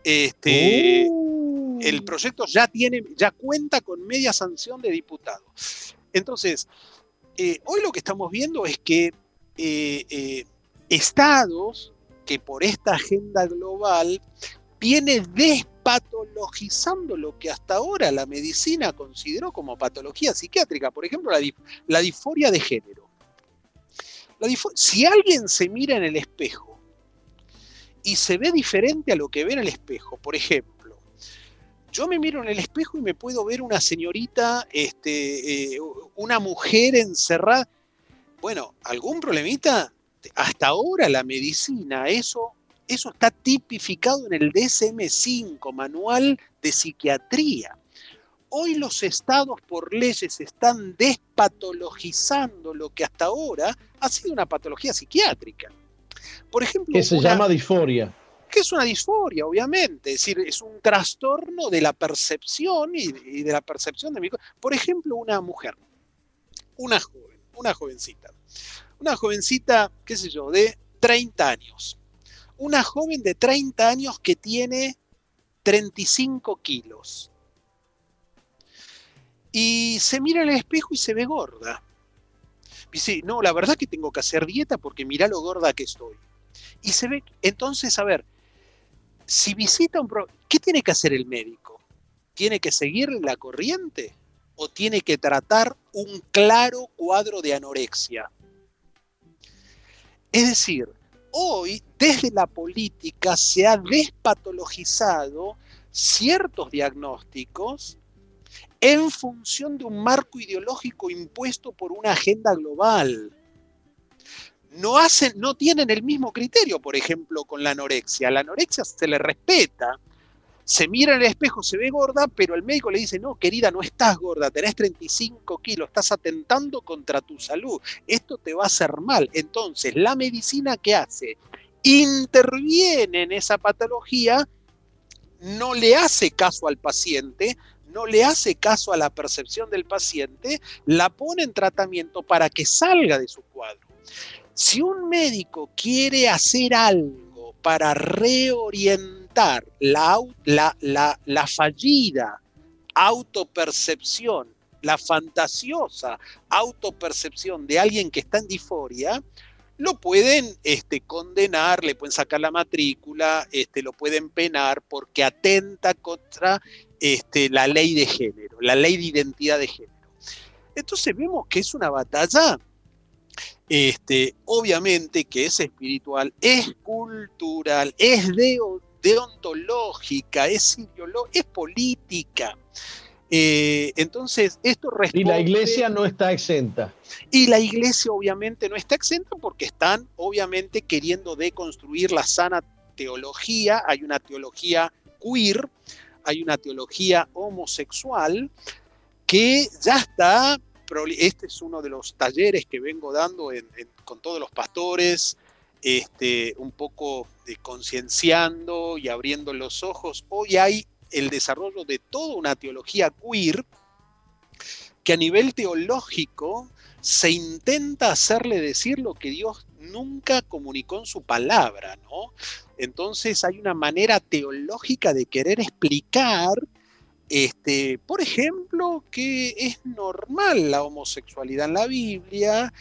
C: Este, uh. El proyecto ya tiene, ya cuenta con media sanción de diputado. Entonces, eh, hoy lo que estamos viendo es que estados que por esta agenda global viene despatologizando lo que hasta ahora la medicina consideró como patología psiquiátrica, por ejemplo, la, disforia de género. si alguien se mira en el espejo y se ve diferente a lo que ve en el espejo. Por ejemplo, yo me miro en el espejo y me puedo ver una señorita, este, eh, una mujer encerrada. Bueno, ¿algún problemita? Hasta ahora la medicina, eso, eso está tipificado en el DSM-5, Manual de Psiquiatría. Hoy los estados por leyes están despatologizando lo que hasta ahora ha sido una patología psiquiátrica. Por ejemplo,
A: que se llama disforia.
C: Que es una disforia, obviamente, es decir, es un trastorno de la percepción y, de la percepción de mi. Por ejemplo, una mujer, una joven, una jovencita, una jovencita, qué sé yo, de 30 años. Una joven de 30 años que tiene 35 kilos y se mira el espejo y se ve gorda. Dice, no, la verdad que tengo que hacer dieta porque mira lo gorda que estoy. Y se ve, entonces, a ver, si visita un... ¿Qué tiene que hacer el médico? ¿Tiene que seguir la corriente o tiene que tratar un claro cuadro de anorexia? Es decir, hoy desde la política se ha despatologizado ciertos diagnósticos en función de un marco ideológico impuesto por una agenda global. No, hacen, no tienen el mismo criterio, por ejemplo, con la anorexia. La anorexia se le respeta, se mira en el espejo, se ve gorda, pero el médico le dice, no, querida, no estás gorda, tenés 35 kilos, estás atentando contra tu salud, esto te va a hacer mal. Entonces, la medicina que hace, interviene en esa patología, no le hace caso al paciente, no le hace caso a la percepción del paciente, la pone en tratamiento para que salga de su cuadro. Si un médico quiere hacer algo para reorientar la, fallida autopercepción, la fantasiosa autopercepción de alguien que está en disforia, lo pueden este, condenar, le pueden sacar la matrícula, este, lo pueden penar porque atenta contra este, la ley de género, la ley de identidad de género. Entonces vemos que es una batalla, obviamente que es espiritual, es cultural, es deontológica, es ideológica, es política. Eh, entonces, esto responde,
A: Y la iglesia no está exenta.
C: Y la iglesia obviamente no está exenta porque están obviamente queriendo deconstruir la sana teología. Hay una teología queer, hay una teología homosexual que ya está, este es uno de los talleres que vengo dando con todos los pastores, este, un poco de concienciando y abriendo los ojos. Hoy hay el desarrollo de toda una teología queer que a nivel teológico se intenta hacerle decir lo que Dios nunca comunicó en su palabra. Entonces hay una manera teológica de querer explicar, este, por ejemplo, que es normal la homosexualidad en la Biblia,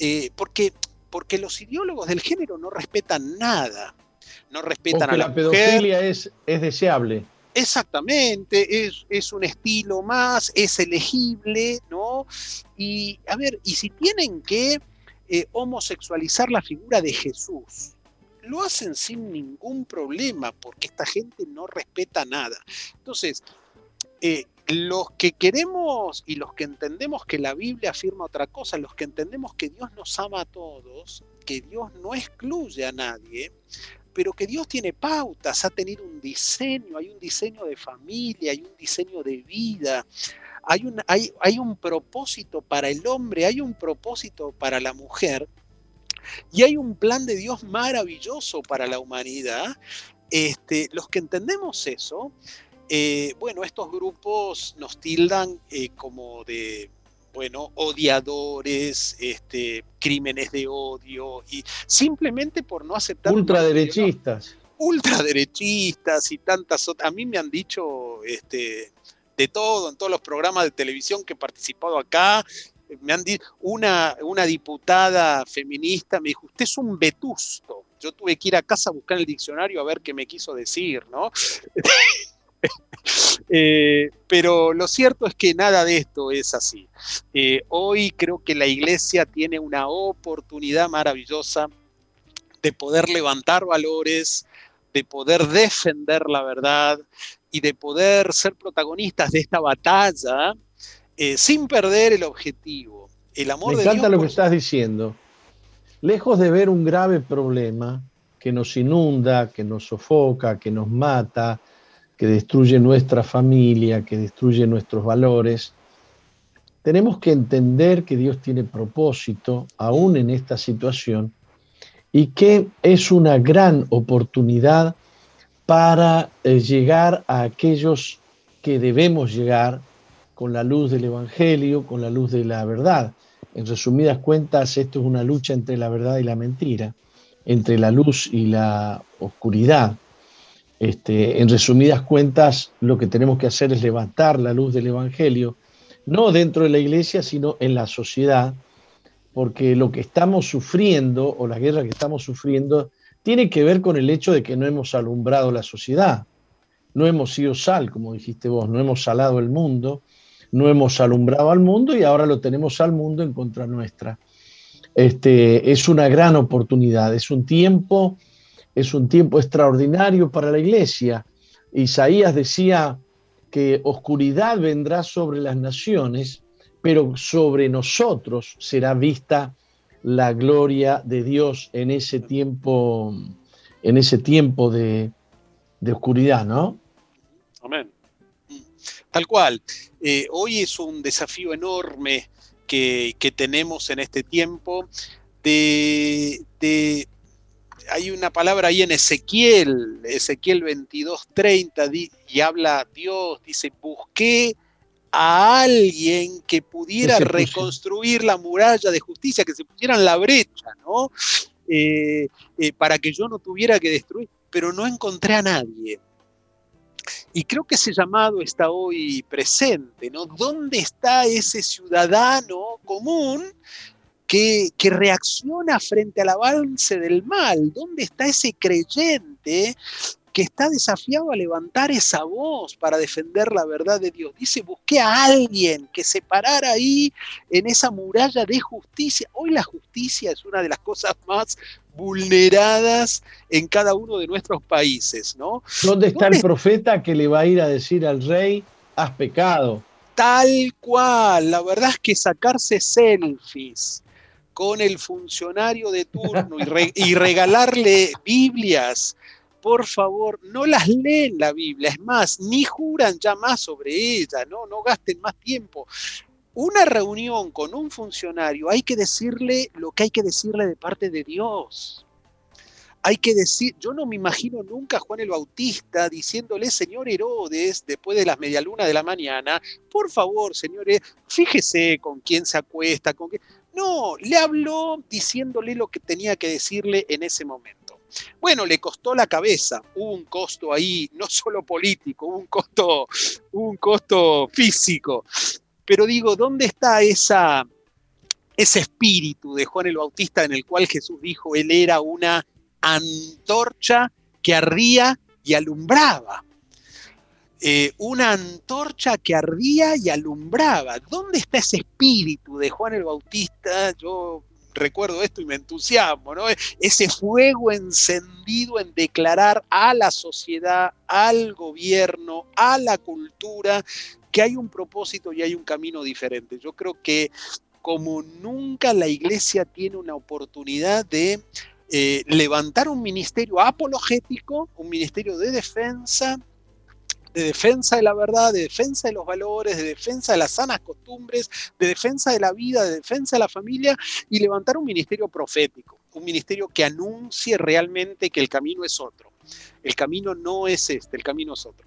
C: eh, porque, porque los ideólogos del género no respetan nada, no respetan a la,
A: pedofilia es, es deseable.
C: Exactamente, es, es, un estilo más, es elegible, ¿no? Y a ver, y si tienen que eh, homosexualizar la figura de Jesús, lo hacen sin ningún problema porque esta gente no respeta nada. Entonces, eh, los que queremos y los que entendemos que la Biblia afirma otra cosa, los que entendemos que Dios nos ama a todos, que Dios no excluye a nadie, pero que Dios tiene pautas, ha tenido un diseño, hay un diseño de familia, hay un diseño de vida, hay un, hay, hay un propósito para el hombre, hay un propósito para la mujer, y hay un plan de Dios maravilloso para la humanidad. Este, los que entendemos eso, eh, bueno, estos grupos nos tildan eh, como de bueno, odiadores, este, crímenes de odio, y simplemente por no aceptar...
A: Ultraderechistas.
C: Ultraderechistas y tantas otras. A mí me han dicho este, de todo, en todos los programas de televisión que he participado acá, me han dicho, una, una diputada feminista me dijo, usted es un vetusto. Yo tuve que ir a casa a buscar el diccionario a ver qué me quiso decir, ¿no? [laughs] [laughs] Eh, pero lo cierto es que nada de esto es así. Eh, hoy creo que la iglesia tiene una oportunidad maravillosa de poder levantar valores, de poder defender la verdad y de poder ser protagonistas de esta batalla eh, sin perder el objetivo. El amor
A: Me encanta lo que estás diciendo. Lejos de ver un grave problema que nos inunda, que nos sofoca, que nos mata, que destruye nuestra familia, que destruye nuestros valores, tenemos que entender que Dios tiene propósito aún en esta situación y que es una gran oportunidad para eh, llegar a aquellos que debemos llegar con la luz del Evangelio, con la luz de la verdad. En resumidas cuentas, esto es una lucha entre la verdad y la mentira, entre la luz y la oscuridad. Este, en resumidas cuentas, lo que tenemos que hacer es levantar la luz del Evangelio no dentro de la iglesia, sino en la sociedad, porque lo que estamos sufriendo o la guerra que estamos sufriendo tiene que ver con el hecho de que no hemos alumbrado la sociedad, no hemos sido sal, como dijiste vos, no hemos salado el mundo, no hemos alumbrado al mundo y ahora lo tenemos al mundo en contra nuestra. Este, es una gran oportunidad, es un tiempo, es un tiempo extraordinario para la iglesia. Isaías decía, que oscuridad vendrá sobre las naciones, pero sobre nosotros será vista la gloria de Dios en ese tiempo, en ese tiempo de, oscuridad, ¿no?
C: Amén. Tal cual. Eh, hoy es un desafío enorme que, tenemos en este tiempo de, de hay una palabra ahí en Ezequiel, Ezequiel 22:30, y habla Dios, dice, busqué a alguien que pudiera reconstruir la muralla de justicia, que se pusiera en la brecha, ¿no? Eh, eh, para que yo no tuviera que destruir, pero no encontré a nadie. Y creo que ese llamado está hoy presente, ¿no? ¿Dónde está ese ciudadano común que, reacciona frente al avance del mal. ¿Dónde está ese creyente que está desafiado a levantar esa voz para defender la verdad de Dios? Dice, busqué a alguien que se parara ahí en esa muralla de justicia. Hoy la justicia es una de las cosas más vulneradas en cada uno de nuestros países, ¿no?
A: ¿Dónde está el profeta que le va a ir a decir al rey, has pecado?
C: Tal cual, la verdad es que sacarse selfies con el funcionario de turno y, regalarle Biblias, por favor, no las leen la Biblia, es más, ni juran ya más sobre ella, no, no gasten más tiempo. Una reunión con un funcionario hay que decirle lo que hay que decirle de parte de Dios. Hay que decir, yo no me imagino nunca a Juan el Bautista diciéndole, señor Herodes, después de las medialunas de la mañana, por favor, señores, fíjese con quién se acuesta, con quién. No, le habló diciéndole lo que tenía que decirle en ese momento. Bueno, le costó la cabeza, hubo un costo ahí, no solo político, hubo un costo, un costo físico. Pero digo, ¿dónde está ese espíritu de Juan el Bautista en el cual Jesús dijo, él era una antorcha que ardía y alumbraba? Eh, una antorcha que ardía y alumbraba. ¿Dónde está ese espíritu de Juan el Bautista? Yo recuerdo esto y me entusiasmo, ¿no? Ese fuego encendido en declarar a la sociedad, al gobierno, a la cultura, que hay un propósito y hay un camino diferente. Yo creo que como nunca la iglesia tiene una oportunidad de eh, levantar un ministerio apologético, un ministerio de defensa, de defensa de la verdad, de defensa de los valores, de defensa de las sanas costumbres, de defensa de la vida, de defensa de la familia y levantar un ministerio profético, un ministerio que anuncie realmente que el camino es otro. El camino no es este, el camino es otro.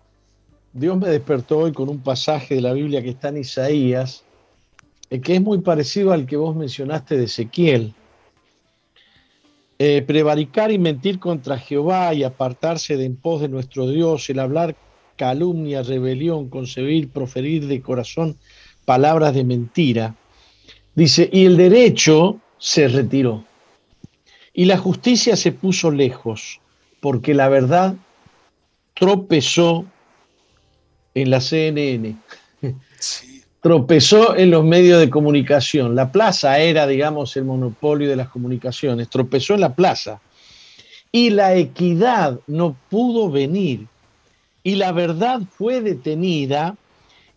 A: Dios me despertó hoy con un pasaje de la Biblia que está en Isaías, eh, que es muy parecido al que vos mencionaste de Ezequiel. Eh, prevaricar y mentir contra Jehová y apartarse de en pos de nuestro Dios, el hablar calumnia, rebelión, concebir, proferir de corazón palabras de mentira. Dice, y el derecho se retiró. Y la justicia se puso lejos, porque la verdad tropezó en la CNN. Tropezó en los medios de comunicación. La plaza era, digamos, el monopolio de las comunicaciones. Tropezó en la plaza. y la equidad no pudo venir y la verdad fue detenida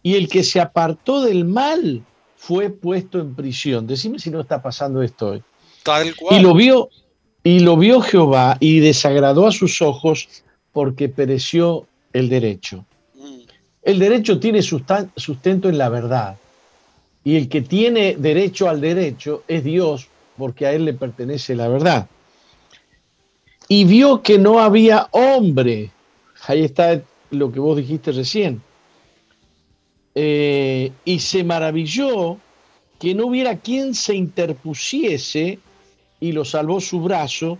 A: y el que se apartó del mal fue puesto en prisión. Decime si no está pasando esto hoy.
C: Tal cual.
A: Y lo vio y lo vio Jehová y desagradó a sus ojos porque pereció el derecho. Mm. El derecho tiene sustento en la verdad. Y el que tiene derecho al derecho es Dios, porque a él le pertenece la verdad. Y vio que no había hombre. Ahí está lo que vos dijiste recién. Eh, y se maravilló que no hubiera quien se interpusiese y lo salvó su brazo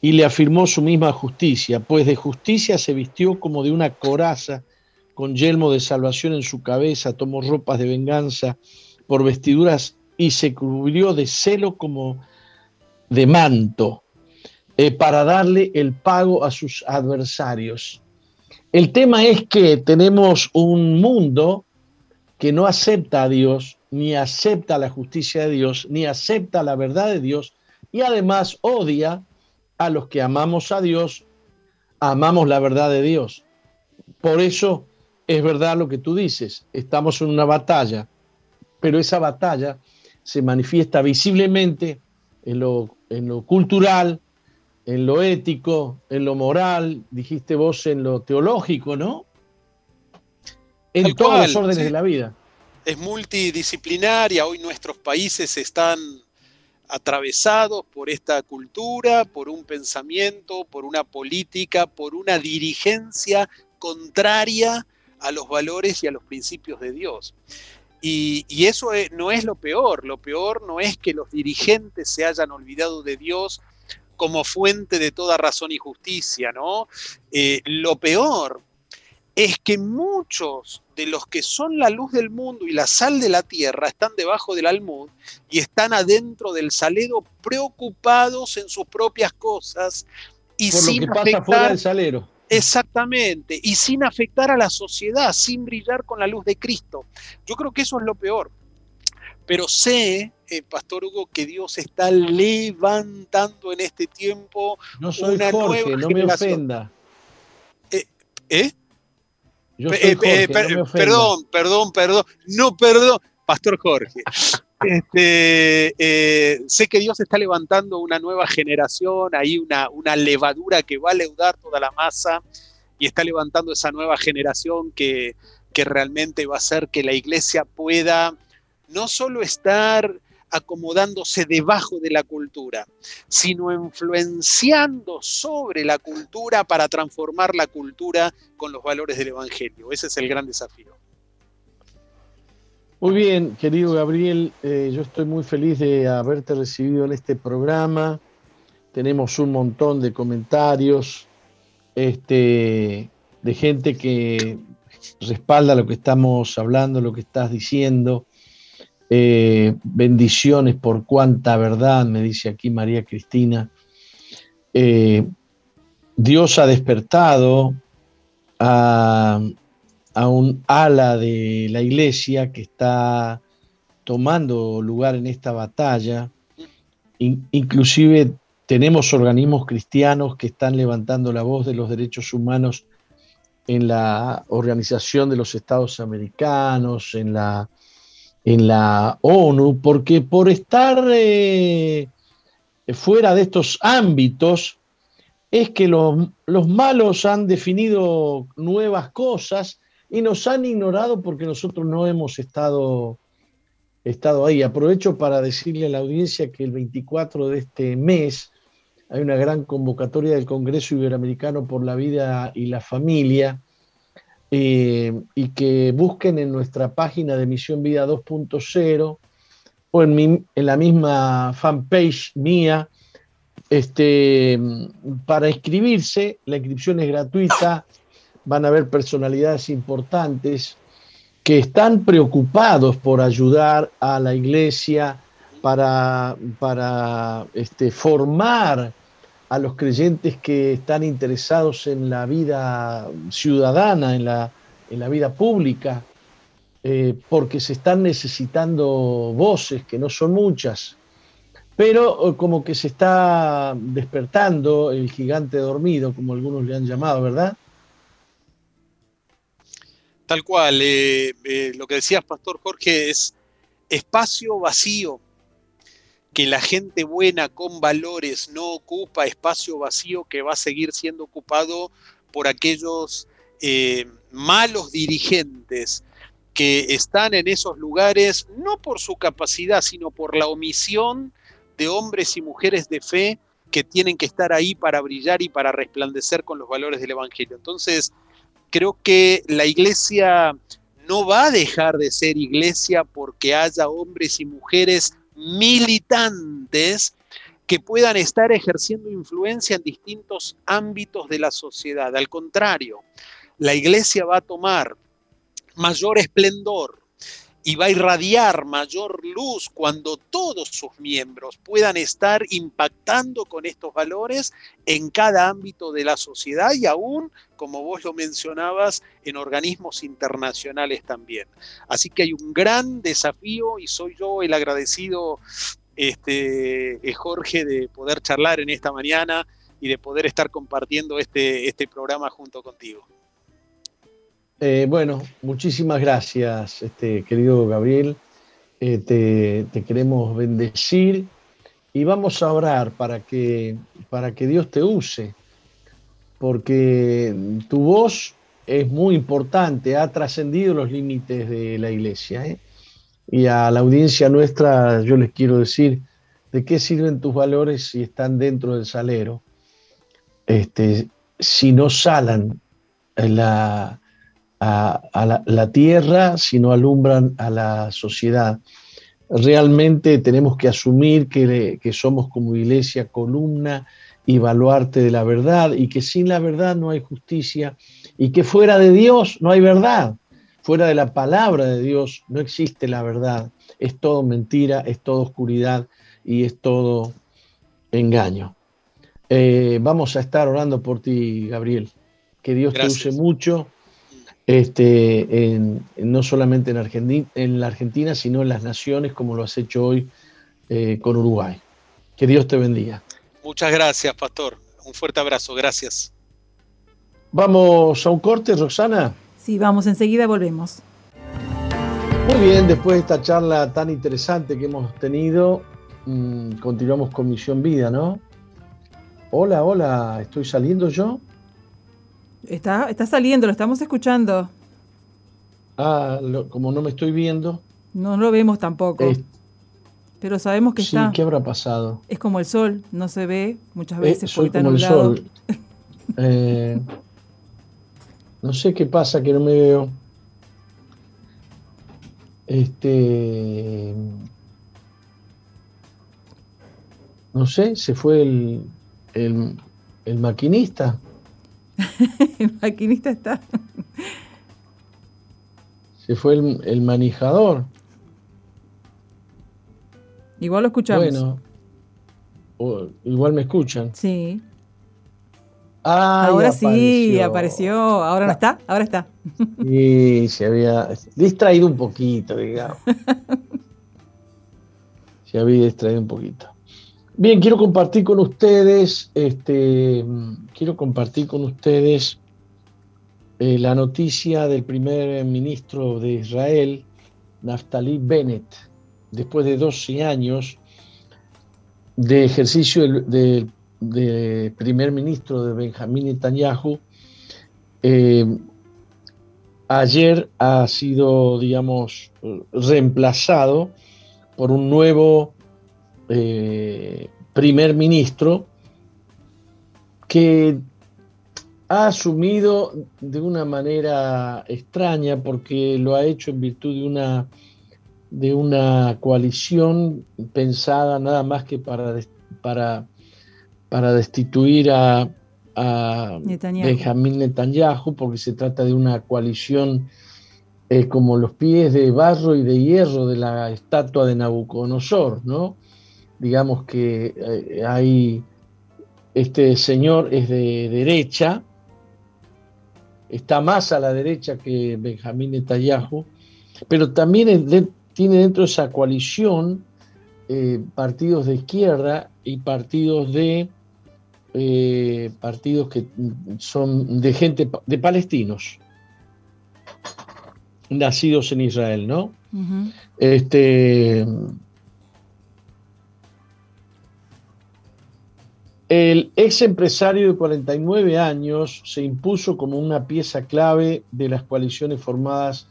A: y le afirmó su misma justicia, pues de justicia se vistió como de una coraza, con yelmo de salvación en su cabeza, tomó ropas de venganza por vestiduras y se cubrió de celo como de manto, eh, para darle el pago a sus adversarios. El tema es que tenemos un mundo que no acepta a Dios, ni acepta la justicia de Dios, ni acepta la verdad de Dios, y además odia a los que amamos a Dios, amamos la verdad de Dios. Por eso es verdad lo que tú dices, estamos en una batalla, pero esa batalla se manifiesta visiblemente en lo, en lo cultural, en lo ético, en lo moral, dijiste vos en lo teológico, ¿no? En todos los órdenes de la vida.
C: Es multidisciplinaria, hoy nuestros países están atravesados por esta cultura, por un pensamiento, por una política, por una dirigencia contraria a los valores y a los principios de Dios. Y, eso no es lo peor, lo peor no es que los dirigentes se hayan olvidado de Dios como fuente de toda razón y justicia, ¿no? Eh, lo peor es que muchos de los que son la luz del mundo y la sal de la tierra están debajo del almud y están adentro del saledo preocupados en sus propias cosas y sin
A: afectar salero.
C: Exactamente, y sin afectar a la sociedad, sin brillar con la luz de Cristo. Yo creo que eso es lo peor. Pero sé, eh, Pastor Hugo, que Dios está levantando en este tiempo
A: no soy una Jorge, no me ofenda.
C: ¿Eh? ¿Eh? Eh, eh, perdón, perdón, perdón. No, perdón. Pastor Jorge. [laughs] Este, eh, sé que Dios está levantando una nueva generación, hay una, una levadura que va a leudar toda la masa y está levantando esa nueva generación que, que realmente va a hacer que la iglesia pueda no solo estar acomodándose debajo de la cultura, sino influenciando sobre la cultura para transformar la cultura con los valores del Evangelio. Ese es el gran desafío.
A: Muy bien, querido Gabriel, eh, yo estoy muy feliz de haberte recibido en este programa. Tenemos un montón de comentarios este, de gente que respalda lo que estamos hablando, lo que estás diciendo. Eh, bendiciones por cuánta verdad, me dice aquí María Cristina. Eh, Dios ha despertado a, un ala de la iglesia que está tomando lugar en esta batalla. inclusive tenemos organismos cristianos que están levantando la voz de los derechos humanos en la Organización de los Estados Americanos, en la en la ONU, porque por estar eh, fuera de estos ámbitos es que los, malos han definido nuevas cosas y nos han ignorado porque nosotros no hemos estado, estado ahí. Aprovecho para decirle a la audiencia que el 24 de este mes hay una gran convocatoria del Congreso Iberoamericano por la Vida y la Familia, eh, y que busquen en nuestra página de Misión Vida 2.0 o en, en, la misma fanpage mía este, para inscribirse. La inscripción es gratuita, van a haber personalidades importantes que están preocupados por ayudar a la iglesia para, para este, formar a los creyentes que están interesados en la vida ciudadana, en la, en la vida pública, eh, porque se están necesitando voces, que no son muchas, pero eh, como que se está despertando el gigante dormido, como algunos le han llamado, ¿verdad?
C: Tal cual, eh, lo que decías, Pastor Jorge, es espacio vacío, que la gente buena con valores no ocupa, espacio vacío que va a seguir siendo ocupado por aquellos malos dirigentes que están en esos lugares no por su capacidad, sino por la omisión de hombres y mujeres de fe que tienen que estar ahí para brillar y para resplandecer con los valores del Evangelio. Entonces, creo que la iglesia no va a dejar de ser iglesia porque haya hombres y mujeres militantes que puedan estar ejerciendo influencia en distintos ámbitos de la sociedad. Al contrario, la iglesia va a tomar mayor esplendor y va a irradiar mayor luz cuando todos sus miembros puedan estar impactando con estos valores en cada ámbito de la sociedad y aún, como vos lo mencionabas, en organismos internacionales también. Así que hay un gran desafío y soy yo el agradecido, este, eh, Jorge, de poder charlar en esta mañana y de poder estar compartiendo este, este programa junto contigo.
A: Eh, bueno, muchísimas gracias, este, querido Gabriel. Eh, te, queremos bendecir y vamos a orar para que, para que Dios te use, porque tu voz es muy importante, ha trascendido los límites de la iglesia. ¿eh? Y a la audiencia nuestra yo les quiero decir, ¿de qué sirven tus valores si están dentro del salero? Este, si no salan la, a, la, tierra, sino alumbran a la sociedad. Realmente tenemos que asumir que, que somos como iglesia columna y baluarte de la verdad y que sin la verdad no hay justicia y que fuera de Dios no hay verdad. Fuera de la palabra de Dios no existe la verdad. Es todo mentira, es todo oscuridad y es todo engaño. Eh, vamos a estar orando por ti, Gabriel. Que Dios te use mucho este, no solamente en, Argentina, en la Argentina, sino en las naciones, como lo has hecho hoy eh, con Uruguay. Que Dios te bendiga.
C: Muchas gracias, Pastor. Un fuerte abrazo. Gracias.
A: Vamos a un corte, Roxana.
B: Sí, vamos, enseguida volvemos.
A: Muy bien, después de esta charla tan interesante que hemos tenido, mm, continuamos con Misión Vida, ¿no? Hola, hola, ¿estoy saliendo yo?
B: Está, está saliendo, lo estamos escuchando.
A: Ah, como no me estoy viendo.
B: No, lo vemos tampoco. pero sabemos que sí, está.
A: ¿Qué habrá pasado?
B: Es como el sol, no se ve muchas eh, veces
A: soy como el sol. Eh, no sé qué pasa que no me veo. Este. No sé, se fue el, el, el maquinista. [laughs]
B: el maquinista está.
A: Se fue el, manejador.
B: Igual lo escuchamos.
A: Bueno, igual me escuchan.
B: Sí. ahora sí, apareció. Ahora no está, ahora está.
A: Sí, se había distraído un poquito, digamos. [laughs] se había distraído un poquito. Bien, quiero compartir con ustedes, este, quiero compartir con ustedes eh, la noticia del primer ministro de Israel, Naftali Bennett, después de 12 años de ejercicio de primer ministro de Benjamín Netanyahu, eh, ayer ha sido, digamos, reemplazado por un nuevo eh, primer ministro que ha asumido de una manera extraña porque lo ha hecho en virtud de una de una coalición pensada nada más que para, para, para destituir a, a Benjamín Netanyahu, porque se trata de una coalición eh, como los pies de barro y de hierro de la estatua de Nabucodonosor, ¿no? Digamos que eh, hay, este señor es de derecha, está más a la derecha que Benjamín Netanyahu, pero también tiene dentro de esa coalición eh, partidos de izquierda y partidos de eh, partidos que son de gente de palestinos nacidos en Israel, ¿no? Este El ex empresario de 49 años se impuso como una pieza clave de las coaliciones formadas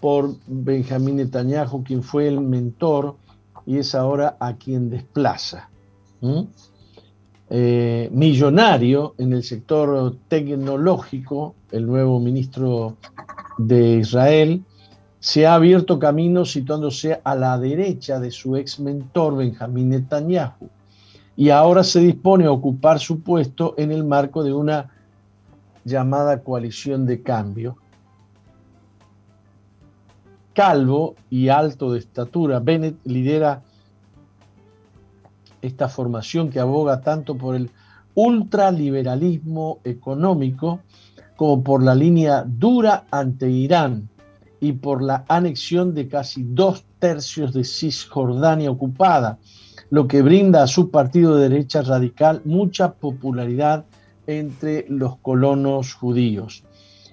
A: por Benjamín Netanyahu, quien fue el mentor y es ahora a quien desplaza. Eh, millonario en el sector tecnológico, el nuevo ministro de Israel, se ha abierto camino situándose a la derecha de su ex mentor Benjamín Netanyahu y ahora se dispone a ocupar su puesto en el marco de una llamada coalición de cambio. Calvo y alto de estatura, Bennett lidera esta formación que aboga tanto por el ultraliberalismo económico como por la línea dura ante Irán y por la anexión de casi dos tercios de Cisjordania ocupada, lo que brinda a su partido de derecha radical mucha popularidad entre los colonos judíos.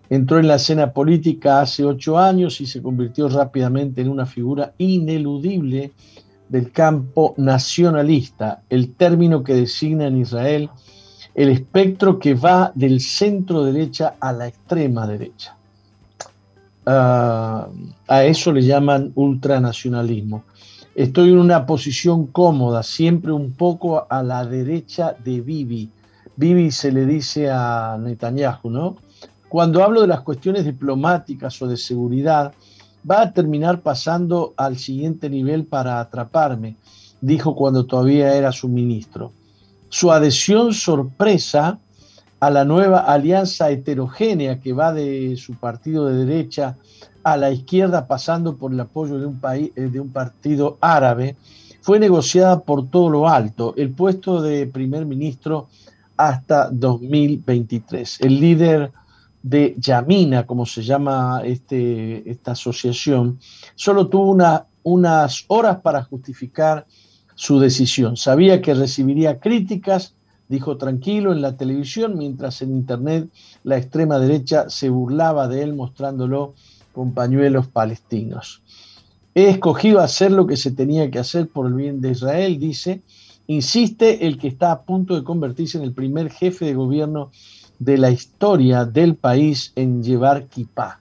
A: Entró en la escena política hace ocho años y se convirtió rápidamente en una figura ineludible del campo nacionalista, el término que designa en Israel el espectro que va del centro derecha a la extrema derecha. Ah, a eso le llaman ultranacionalismo. Estoy en una posición cómoda, siempre un poco a la derecha de Bibi. Bibi se le dice a Netanyahu, ¿no? Cuando hablo de las cuestiones diplomáticas o de seguridad, va a terminar pasando al siguiente nivel para atraparme, dijo cuando todavía era su ministro. Su adhesión sorpresa a la nueva alianza heterogénea que va de su partido de derecha a la izquierda pasando por el apoyo de un, país, eh, de un partido árabe, fue negociada por todo lo alto, el puesto de primer ministro hasta 2023. El líder de Yamina, como se llama este, esta asociación, solo tuvo unas horas para justificar su decisión. Sabía que recibiría críticas, dijo tranquilo en la televisión, mientras en Internet la extrema derecha se burlaba de él mostrándolo con pañuelos palestinos. He escogido hacer lo que se tenía que hacer por el bien de Israel, dice, insiste el que está a punto de convertirse en el primer jefe de gobierno de la historia del país en llevar kipá.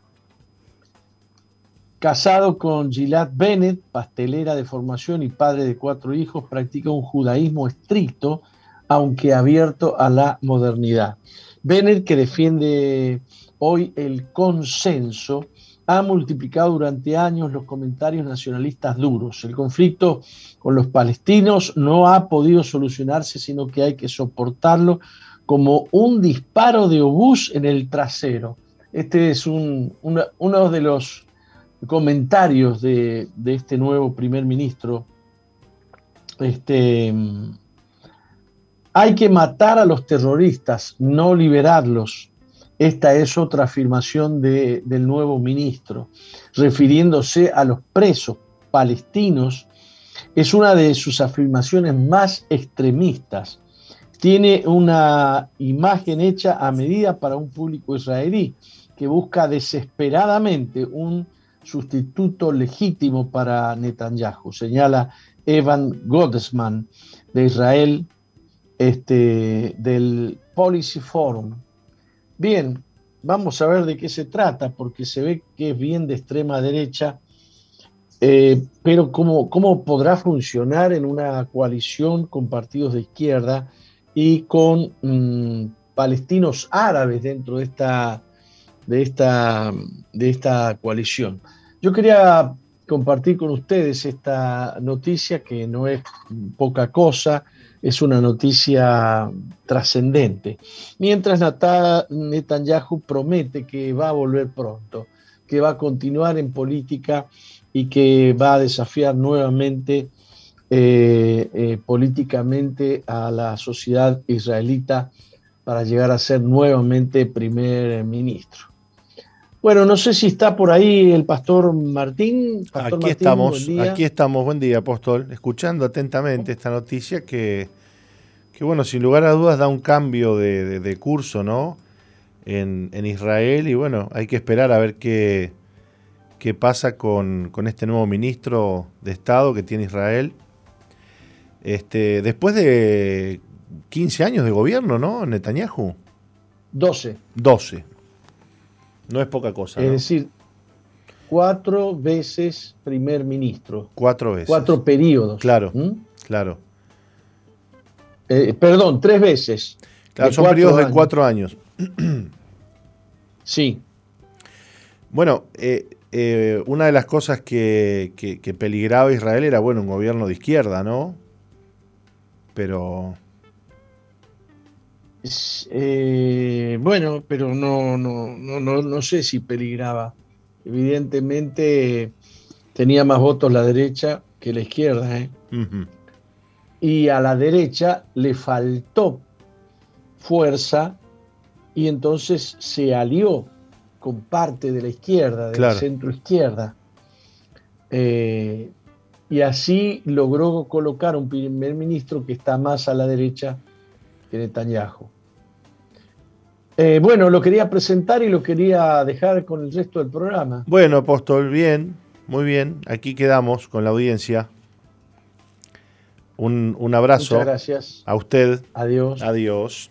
A: Casado con Gilad Bennett, pastelera de formación y padre de cuatro hijos, practica un judaísmo estricto, aunque abierto a la modernidad. Bennett, que defiende hoy el consenso, ha multiplicado durante años los comentarios nacionalistas duros. El conflicto con los palestinos no ha podido solucionarse, sino que hay que soportarlo como un disparo de obús en el trasero. Este es uno de los comentarios de, este nuevo primer ministro. Este, hay que matar a los terroristas, no liberarlos. Esta es otra afirmación del nuevo ministro, refiriéndose a los presos palestinos. Es una de sus afirmaciones más extremistas tiene una imagen hecha a medida para un público israelí que busca desesperadamente un sustituto legítimo para Netanyahu, señala Evan Godesman de Israel, este, del Policy Forum. Bien, vamos a ver de qué se trata, porque se ve que es bien de extrema derecha, eh, pero ¿cómo, ¿cómo podrá funcionar en una coalición con partidos de izquierda? y con mm, palestinos árabes dentro de esta, de, esta, de esta coalición. Yo quería compartir con ustedes esta noticia que no es poca cosa, es una noticia trascendente. Mientras Netanyahu promete que va a volver pronto, que va a continuar en política y que va a desafiar nuevamente eh, eh, políticamente a la sociedad israelita para llegar a ser nuevamente primer ministro. Bueno, no sé si está por ahí el pastor Martín.
D: aquí estamos, aquí estamos, buen día, apóstol, escuchando atentamente esta noticia que, que, bueno, sin lugar a dudas da un cambio de, curso, ¿no? En, Israel y bueno, hay que esperar a ver qué, qué pasa con, con, este nuevo ministro de Estado que tiene Israel. Este, después de 15 años de gobierno, ¿no? Netanyahu.
A: 12.
D: 12. No es poca cosa.
A: Es decir, cuatro veces primer ministro.
D: Cuatro veces.
A: Cuatro periodos.
D: Claro, ¿Mm? claro.
A: Eh, perdón, tres veces.
D: Claro, son periodos de cuatro años.
A: sí.
D: Bueno, eh, eh, una de las cosas que, que, peligraba Israel era, bueno, un gobierno de izquierda, ¿no? Pero
A: eh, bueno, pero no, no, no, no, sé si peligraba. Evidentemente tenía más votos la derecha que la izquierda. ¿eh? Y a la derecha le faltó fuerza y entonces se alió con parte de la izquierda, del centro izquierda. Eh, y así logró colocar un primer ministro que está más a la derecha que Netanyahu. Eh, bueno, lo quería presentar y lo quería dejar con el resto del programa.
D: Bueno, apóstol, bien, muy bien. Aquí quedamos con la audiencia. Un, abrazo.
A: Muchas gracias.
D: A usted.
A: Adiós.
D: Adiós.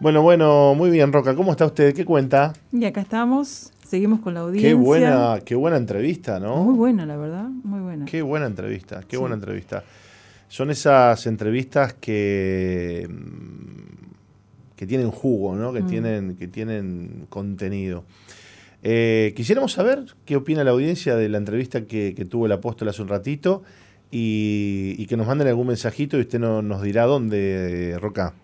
D: Bueno, bueno, muy bien, Roca. ¿Cómo está usted? ¿Qué cuenta?
B: Y acá estamos. Seguimos con la audiencia.
D: Qué buena, qué buena entrevista, ¿no?
B: Muy buena, la verdad. Muy buena.
D: Qué buena entrevista, qué buena entrevista. Son esas entrevistas que que tienen jugo, ¿no? que, mm. tienen, que tienen contenido. Eh, quisiéramos saber qué opina la audiencia de la entrevista que, tuvo el apóstol hace un ratito y, que nos manden algún mensajito y usted nos dirá dónde, Roca.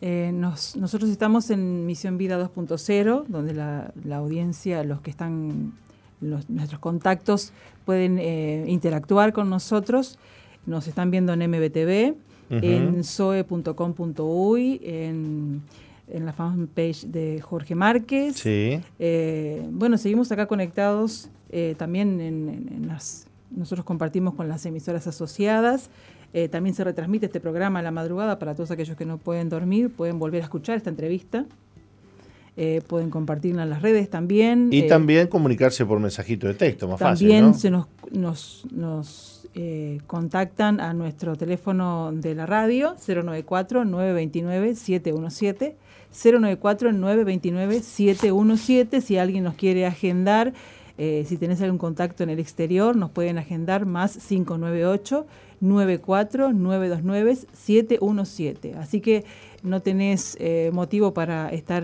B: Eh, nosotros estamos en Misión Vida 2.0, donde la, audiencia, los que están, nuestros contactos pueden eh, interactuar con nosotros. Nos están viendo en MBTV, en soe.com.uy, en, en, la fanpage de Jorge Márquez.
D: Sí.
B: Eh, bueno, seguimos acá conectados eh, también en, las... Nosotros compartimos con las emisoras asociadas. Eh, también se retransmite este programa a la madrugada para todos aquellos que no pueden dormir, pueden volver a escuchar esta entrevista. pueden compartirla en las redes también.
D: Y también comunicarse por mensajito de texto, más
B: fácil.
D: También
B: se nos, nos, nos eh, contactan a nuestro teléfono de la radio 094-929-717. 094-929-717. Si alguien nos quiere agendar, eh, si tenés algún contacto en el exterior, nos pueden agendar más 598 94 929 717. Así que no tenés eh, motivo para estar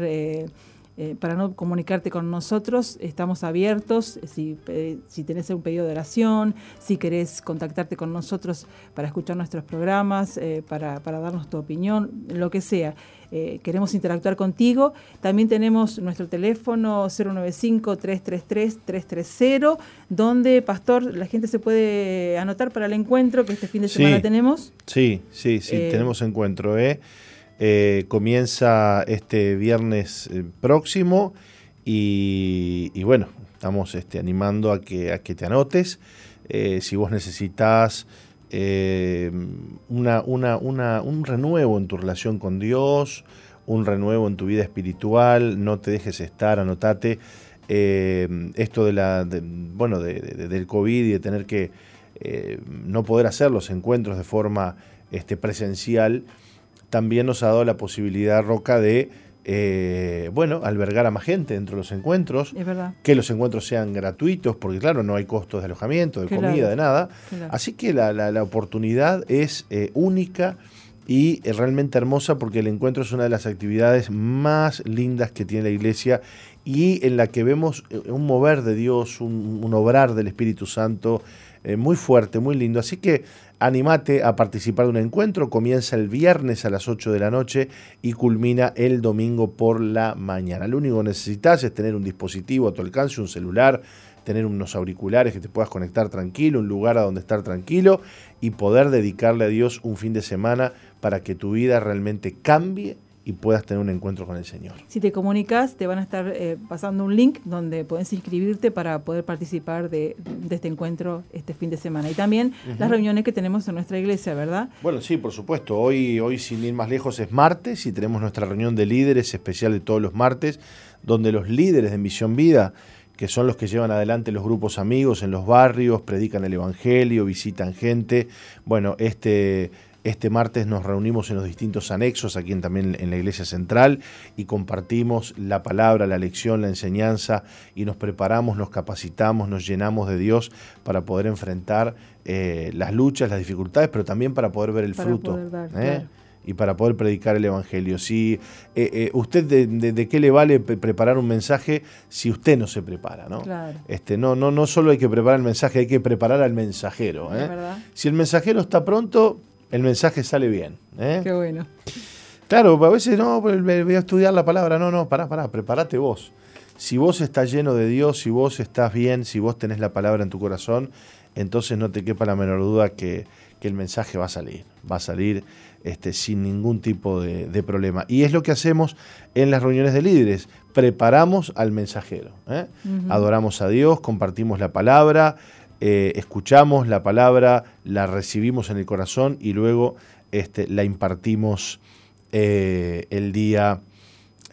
B: eh, para no comunicarte con nosotros, estamos abiertos. Si, eh, si tenés un pedido de oración, si querés contactarte con nosotros para escuchar nuestros programas, eh, para, darnos tu opinión, lo que sea. queremos interactuar contigo. También tenemos nuestro teléfono 095-333-330, donde, Pastor, la gente se puede anotar para el encuentro que este fin de semana tenemos.
D: Sí, sí, sí, tenemos encuentro. ¿eh? Eh, comienza este viernes eh, próximo y, bueno, estamos este, animando a que, a que te anotes. Eh, si vos necesitas una, un renuevo en tu relación con Dios, un renuevo en tu vida espiritual, no te dejes estar, anotate. esto de la, bueno, del COVID y de tener que no poder hacer los encuentros de forma este, presencial, también nos ha dado la posibilidad, Roca, de eh, bueno, albergar a más gente dentro de los encuentros, que los encuentros sean gratuitos, porque claro, no hay costos de alojamiento, de comida, de nada. Así que la, oportunidad es eh, única y eh, realmente hermosa porque el encuentro es una de las actividades más lindas que tiene la iglesia y en la que vemos un mover de Dios, un, obrar del Espíritu Santo muy fuerte, muy lindo. Así que Animate a participar de un encuentro, comienza el viernes a las 8 de la noche y culmina el domingo por la mañana. Lo único que necesitas es tener un dispositivo a tu alcance, un celular, tener unos auriculares que te puedas conectar tranquilo, un lugar a donde estar tranquilo y poder dedicarle a Dios un fin de semana para que tu vida realmente cambie y puedas tener un encuentro con el Señor.
B: Si te comunicas, te van a estar eh, pasando un link donde puedes inscribirte para poder participar de, este encuentro este fin de semana. Y también las reuniones que tenemos en nuestra iglesia, ¿verdad?
D: Bueno, sí, por supuesto. Hoy, hoy, sin ir más lejos, es martes y tenemos nuestra reunión de líderes especial de todos los martes, donde los líderes de Misión Vida que son los que llevan adelante los grupos amigos en los barrios, predican el Evangelio, visitan gente. Bueno, este, este martes nos reunimos en los distintos anexos, aquí también en la iglesia central, y compartimos la palabra, la lección, la enseñanza, y nos preparamos, nos capacitamos, nos llenamos de Dios para poder enfrentar eh, las luchas, las dificultades, pero también para poder ver el fruto. ¿eh? Y para poder predicar el Evangelio. Si eh, usted de, qué le vale preparar un mensaje si usted no se prepara, ¿no? Este, no, no, no solo hay que preparar el mensaje, hay que preparar al mensajero. Si el mensajero está pronto, el mensaje sale bien. ¿eh?
B: Qué bueno.
D: Claro, a veces no, pues, voy a estudiar la palabra. No, no, pará, pará, prepárate vos. Si vos estás lleno de Dios, si vos estás bien, si vos tenés la palabra en tu corazón, entonces no te quepa la menor duda que, el mensaje va a salir. Va a salir este, sin ningún tipo de, problema. Y es lo que hacemos en las reuniones de líderes. Preparamos al mensajero. ¿eh? Adoramos a Dios, compartimos la palabra, eh, escuchamos la palabra, la recibimos en el corazón y luego este, la impartimos eh, el día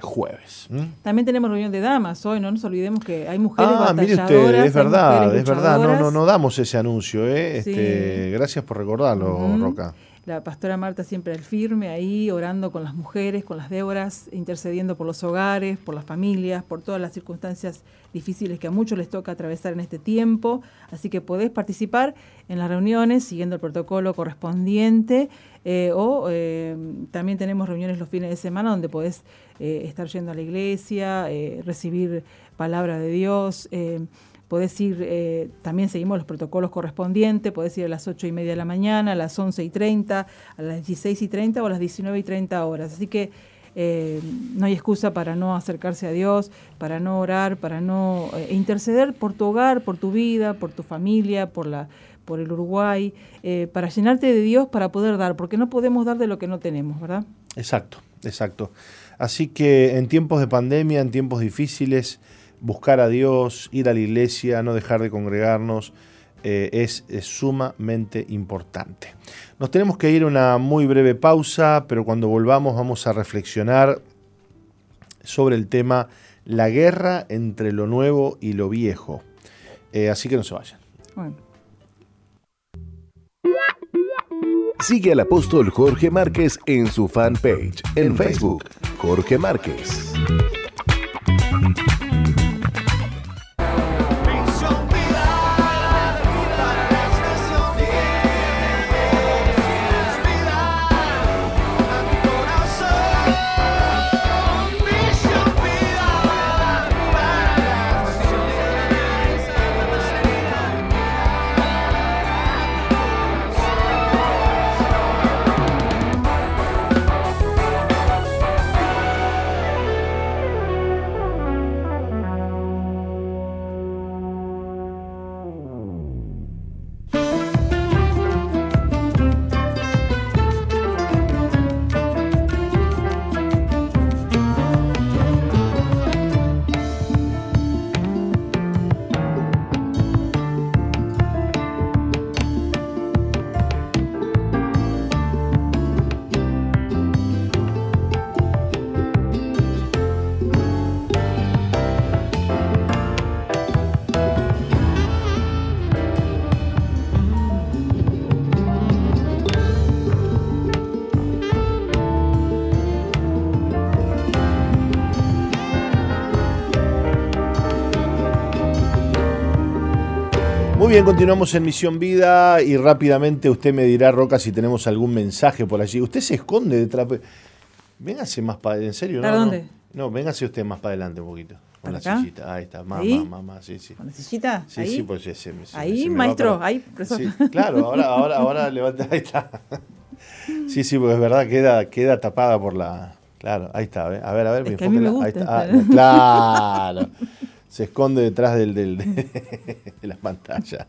D: jueves.
B: También tenemos reunión de damas hoy, no nos olvidemos que hay mujeres
D: ah, mire usted, es verdad, es verdad, no, no, no damos ese anuncio, ¿eh? este, gracias por recordarlo, Roca
B: la pastora Marta siempre al firme ahí, orando con las mujeres, con las Déboras, intercediendo por los hogares, por las familias, por todas las circunstancias difíciles que a muchos les toca atravesar en este tiempo. Así que podés participar en las reuniones siguiendo el protocolo correspondiente eh, o eh, también tenemos reuniones los fines de semana donde podés eh, estar yendo a la iglesia, recibir palabra de Dios podés ir, eh, también seguimos los protocolos correspondientes, podés ir a las 8 y media de la mañana, a las 11 y 30, a las 16 y 30 o a las 19 y 30 horas. Así que eh, no hay excusa para no acercarse a Dios, para no orar, para no eh, interceder por tu hogar, por tu vida, por tu familia, por la por el Uruguay, para llenarte de Dios para poder dar, porque no podemos dar de lo que no tenemos, ¿verdad?
D: Exacto, exacto. Así que en tiempos de pandemia, en tiempos difíciles, buscar a Dios, ir a la iglesia, no dejar de congregarnos, eh, es, sumamente importante. Nos tenemos que ir a una muy breve pausa, pero cuando volvamos vamos a reflexionar sobre el tema la guerra entre lo nuevo y lo viejo. Eh, así que no se vayan.
E: Sigue al apóstol Jorge Márquez en su fanpage en Facebook, Jorge Márquez.
D: Bien, continuamos en Misión Vida y rápidamente usted me dirá, Roca, si tenemos algún mensaje por allí. Usted se esconde detrás. Véngase más para en serio, ¿no?
B: ¿Para dónde?
D: No, véngase usted más para adelante un poquito. Con la sillita, ahí está, más, más, más, más, sí, sí.
B: ¿Con la sillita?
D: Sí, sí, pues sí,
B: Ahí, maestro, ahí,
D: profesor. Sí, claro, ahora, ahora, ahora [laughs] levanta, ahí está. Sí, sí, porque es verdad, queda, queda tapada por la. Claro, ahí está, a ver, a ver, a ver,
B: es que a mí me gusta,
D: ahí. Ah, claro [laughs] se esconde detrás del, [laughs] de las pantallas.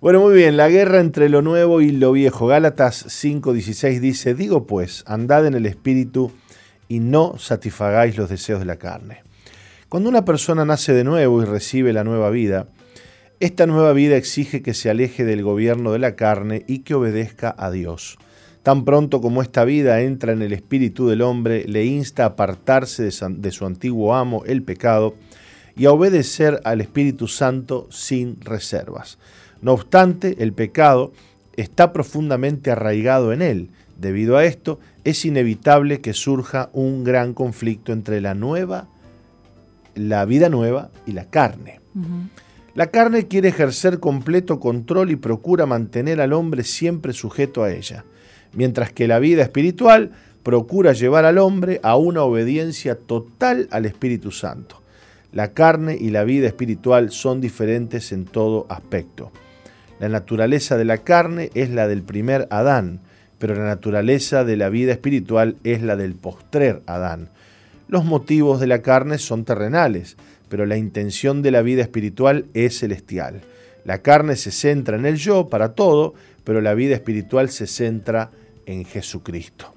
D: Bueno, muy bien, la guerra entre lo nuevo y lo viejo. Gálatas 5:16 dice, digo pues, andad en el espíritu y no satisfagáis los deseos de la carne. Cuando una persona nace de nuevo y recibe la nueva vida, esta nueva vida exige que se aleje del gobierno de la carne y que obedezca a Dios. Tan pronto como esta vida entra en el espíritu del hombre, le insta a apartarse de su antiguo amo, el pecado, y a obedecer al Espíritu Santo sin reservas. No obstante, el pecado está profundamente arraigado en él. Debido a esto, es inevitable que surja un gran conflicto entre la nueva, la vida nueva y la carne. La carne quiere ejercer completo control y procura mantener al hombre siempre sujeto a ella, mientras que la vida espiritual procura llevar al hombre a una obediencia total al Espíritu Santo. La carne y la vida espiritual son diferentes en todo aspecto. La naturaleza de la carne es la del primer Adán, pero la naturaleza de la vida espiritual es la del postrer Adán. Los motivos de la carne son terrenales, pero la intención de la vida espiritual es celestial. La carne se centra en el yo para todo, pero la vida espiritual se centra en Jesucristo.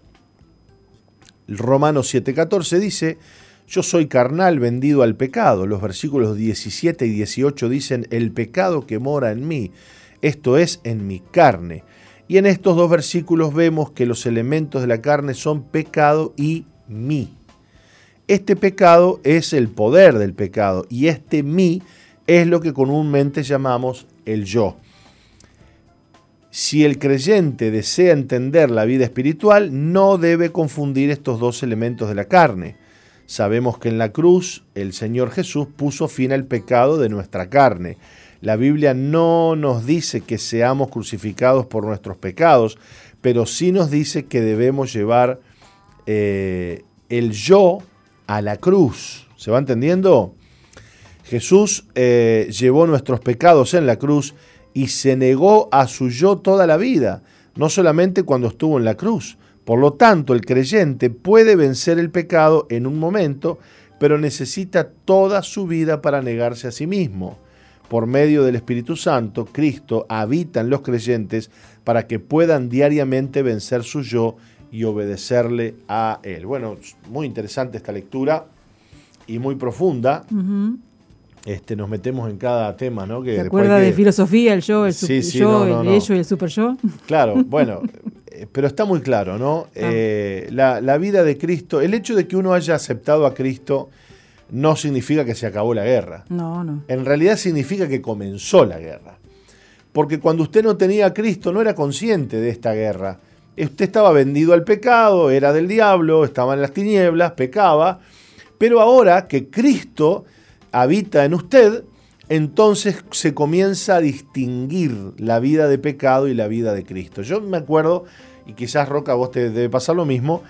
D: El Romano 7:14 dice, yo soy carnal vendido al pecado. Los versículos 17 y 18 dicen, el pecado que mora en mí, esto es, en mi carne. Y en estos dos versículos vemos que los elementos de la carne son pecado y mí. Este pecado es el poder del pecado y este mí es lo que comúnmente llamamos el yo. Si el creyente desea entender la vida espiritual, no debe confundir estos dos elementos de la carne. Sabemos que en la cruz el Señor Jesús puso fin al pecado de nuestra carne. La Biblia no nos dice que seamos crucificados por nuestros pecados, pero sí nos dice que debemos llevar eh, el yo a la cruz. ¿Se va entendiendo? Jesús eh, llevó nuestros pecados en la cruz y se negó a su yo toda la vida, no solamente cuando estuvo en la cruz. Por lo tanto, el creyente puede vencer el pecado en un momento, pero necesita toda su vida para negarse a sí mismo por medio del Espíritu Santo, Cristo habita en los creyentes para que puedan diariamente vencer su yo y obedecerle a Él. Bueno, muy interesante esta lectura y muy profunda. Este, nos metemos en cada tema, ¿no?
B: Que ¿Te acuerdas de filosofía, el yo, el, super, yo, el ello y el super yo? [laughs]
D: Claro, bueno, [laughs] eh, pero está muy claro, ¿no? Ah. Eh, la, la, vida de Cristo, el hecho de que uno haya aceptado a Cristo no significa que se acabó la guerra.
B: No, no.
D: En realidad significa que comenzó la guerra. Porque cuando usted no tenía a Cristo no era consciente de esta guerra. Usted estaba vendido al pecado, era del diablo, estaba en las tinieblas, pecaba. Pero ahora que Cristo habita en usted, entonces se comienza a distinguir la vida de pecado y la vida de Cristo. Yo me acuerdo, y quizás Roca vos te debe pasar lo mismo,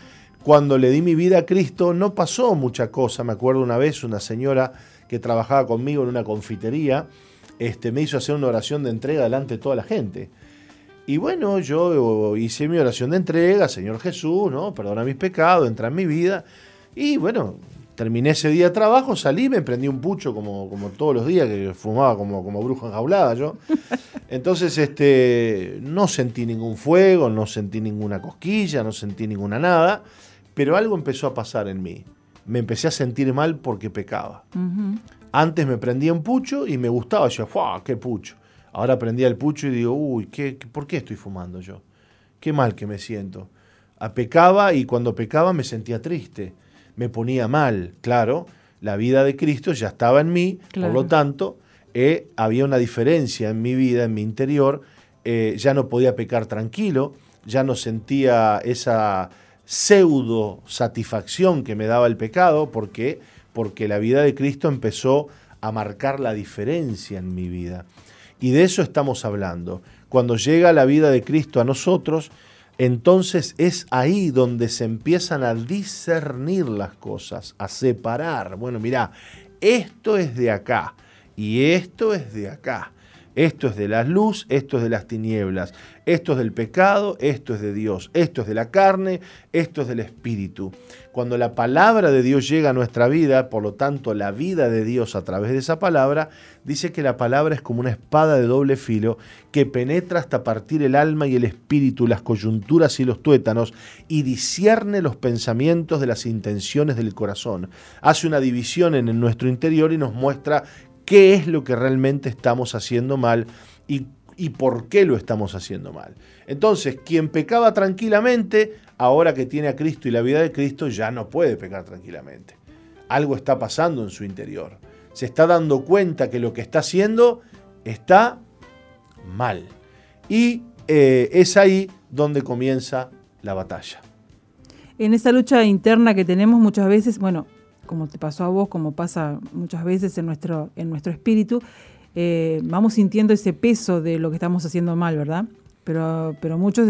D: cuando le di mi vida a Cristo no pasó mucha cosa. Me acuerdo una vez una señora que trabajaba conmigo en una confitería, este, me hizo hacer una oración de entrega delante de toda la gente. Y bueno, yo hice mi oración de entrega, Señor Jesús, ¿no? Perdona mis pecados, entra en mi vida. Y bueno, terminé ese día de trabajo, salí, me prendí un pucho como, como todos los días, que fumaba como, como bruja enjaulada yo. Entonces, este, no sentí ningún fuego, no sentí ninguna cosquilla, no sentí ninguna nada. Pero algo empezó a pasar en mí. Me empecé a sentir mal porque pecaba. Antes me prendía un pucho y me gustaba. Yo, ¡fuah! ¡Qué pucho! Ahora prendía el pucho y digo, uy, ¿qué, ¿por qué estoy fumando yo? Qué mal que me siento. A pecaba y cuando pecaba me sentía triste. Me ponía mal. Claro, la vida de Cristo ya estaba en mí, por lo tanto, eh, había una diferencia en mi vida, en mi interior. Eh, ya no podía pecar tranquilo, ya no sentía esa pseudo satisfacción que me daba el pecado, porque porque la vida de Cristo empezó a marcar la diferencia en mi vida. Y de eso estamos hablando. Cuando llega la vida de Cristo a nosotros, entonces es ahí donde se empiezan a discernir las cosas, a separar. Bueno, mira, esto es de acá y esto es de acá. Esto es de la luz, esto es de las tinieblas, esto es del pecado, esto es de Dios, esto es de la carne, esto es del espíritu. Cuando la palabra de Dios llega a nuestra vida, por lo tanto la vida de Dios a través de esa palabra, dice que la palabra es como una espada de doble filo que penetra hasta partir el alma y el espíritu, las coyunturas y los tuétanos, y discierne los pensamientos de las intenciones del corazón. Hace una división en nuestro interior y nos muestra qué es lo que realmente estamos haciendo mal y, por qué lo estamos haciendo mal. Entonces, quien pecaba tranquilamente, ahora que tiene a Cristo y la vida de Cristo, ya no puede pecar tranquilamente. Algo está pasando en su interior. Se está dando cuenta que lo que está haciendo está mal. Y eh, es ahí donde comienza la batalla.
B: En esa lucha interna que tenemos muchas veces, bueno, como te pasó a vos, como pasa muchas veces en nuestro, en nuestro espíritu, eh, vamos sintiendo ese peso de lo que estamos haciendo mal, ¿verdad? Pero, pero muchos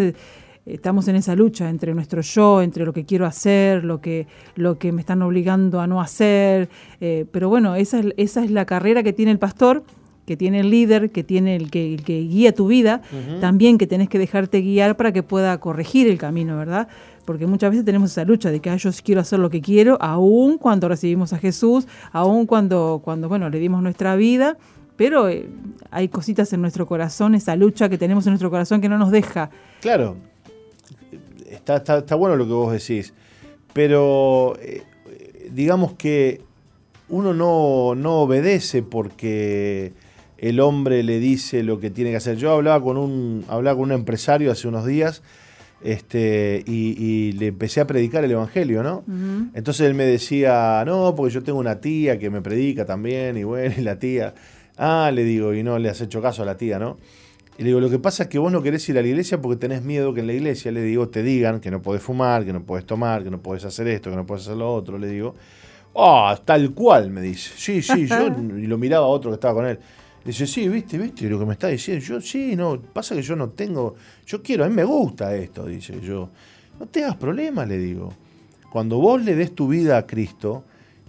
B: estamos en esa lucha entre nuestro yo, entre lo que quiero hacer, lo que, lo que me están obligando a no hacer. Eh, pero bueno, esa es, esa es la carrera que tiene el pastor que tiene el líder, que tiene el que, que guía tu vida, también que tenés que dejarte guiar para que pueda corregir el camino, ¿verdad? Porque muchas veces tenemos esa lucha de que yo quiero hacer lo que quiero, aún cuando recibimos a Jesús, aún cuando, cuando bueno, le dimos nuestra vida, pero eh, hay cositas en nuestro corazón, esa lucha que tenemos en nuestro corazón que no nos deja.
D: Claro, está, está, bueno lo que vos decís, pero eh, digamos que uno no, no obedece porque el hombre le dice lo que tiene que hacer. Yo hablaba con un, hablaba con un empresario hace unos días este, y, le empecé a predicar el Evangelio, ¿no? Entonces él me decía, no, porque yo tengo una tía que me predica también, y bueno, [laughs] y la tía, ah, le digo, y no le has hecho caso a la tía, ¿no? Y le digo, lo que pasa es que vos no querés ir a la iglesia porque tenés miedo que en la iglesia, le digo, te digan que no podés fumar, que no podés tomar, que no podés hacer esto, que no podés hacer lo otro, le digo. Ah, tal cual, me dice. Sí, sí, yo, [laughs] y lo miraba a otro que estaba con él. Dice, sí, viste, viste lo que me está diciendo. Yo, sí, no, pasa que yo no tengo, yo quiero, a mí me gusta esto, dice yo. No te hagas problemas, le digo. Cuando vos le des tu vida a Cristo,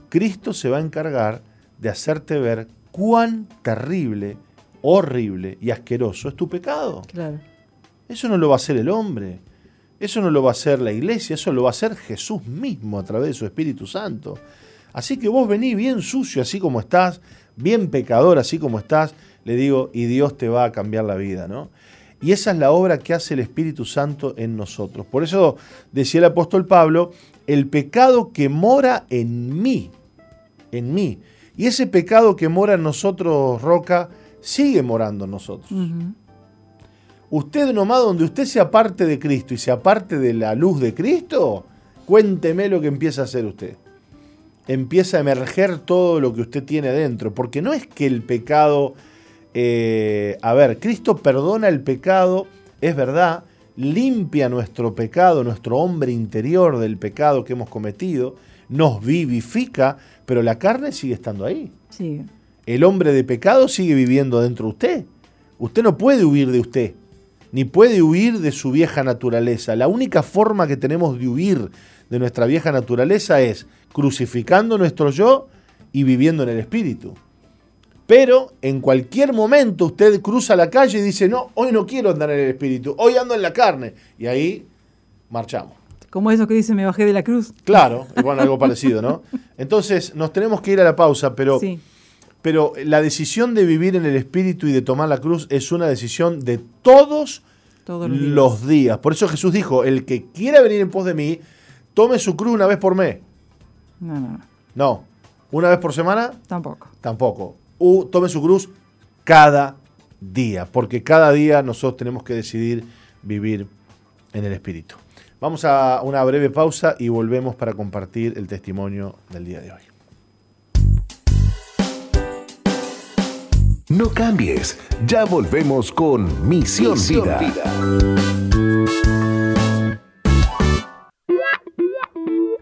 D: Cristo se va a encargar de hacerte ver cuán terrible, horrible y asqueroso es tu pecado.
B: Claro.
D: Eso no lo va a hacer el hombre. Eso no lo va a hacer la iglesia, eso lo va a hacer Jesús mismo a través de su Espíritu Santo. Así que vos vení bien sucio así como estás, bien pecador así como estás, le digo, y Dios te va a cambiar la vida, ¿no? Y esa es la obra que hace el Espíritu Santo en nosotros. Por eso decía el apóstol Pablo, el pecado que mora en mí, en mí. Y ese pecado que mora en nosotros, Roca, sigue morando en nosotros. Usted nomás donde usted se aparte de Cristo y se aparte de la luz de Cristo, cuénteme lo que empieza a hacer usted empieza a emerger todo lo que usted tiene dentro. Porque no es que el pecado... Eh, a ver, Cristo perdona el pecado, es verdad, limpia nuestro pecado, nuestro hombre interior del pecado que hemos cometido, nos vivifica, pero la carne sigue estando ahí.
B: Sí.
D: El hombre de pecado sigue viviendo dentro de usted. Usted no puede huir de usted, ni puede huir de su vieja naturaleza. La única forma que tenemos de huir de nuestra vieja naturaleza es crucificando nuestro yo y viviendo en el Espíritu. Pero en cualquier momento usted cruza la calle y dice, no, hoy no quiero andar en el Espíritu, hoy ando en la carne. Y ahí marchamos.
B: Como eso que dice, me bajé de la cruz.
D: Claro, bueno, algo parecido, ¿no? Entonces nos tenemos que ir a la pausa, pero, pero la decisión de vivir en el Espíritu y de tomar la cruz es una decisión de todos,
B: todos
D: los, días. los días. Por eso Jesús dijo, el que quiera venir en pos de mí, tome su cruz una vez por mes.
B: No, no,
D: no. ¿Una vez por semana?
B: Tampoco.
D: Tampoco. U, tome su cruz cada día, porque cada día nosotros tenemos que decidir vivir en el Espíritu. Vamos a una breve pausa y volvemos para compartir el testimonio del día de hoy.
E: No cambies, ya volvemos con Misión, Vida.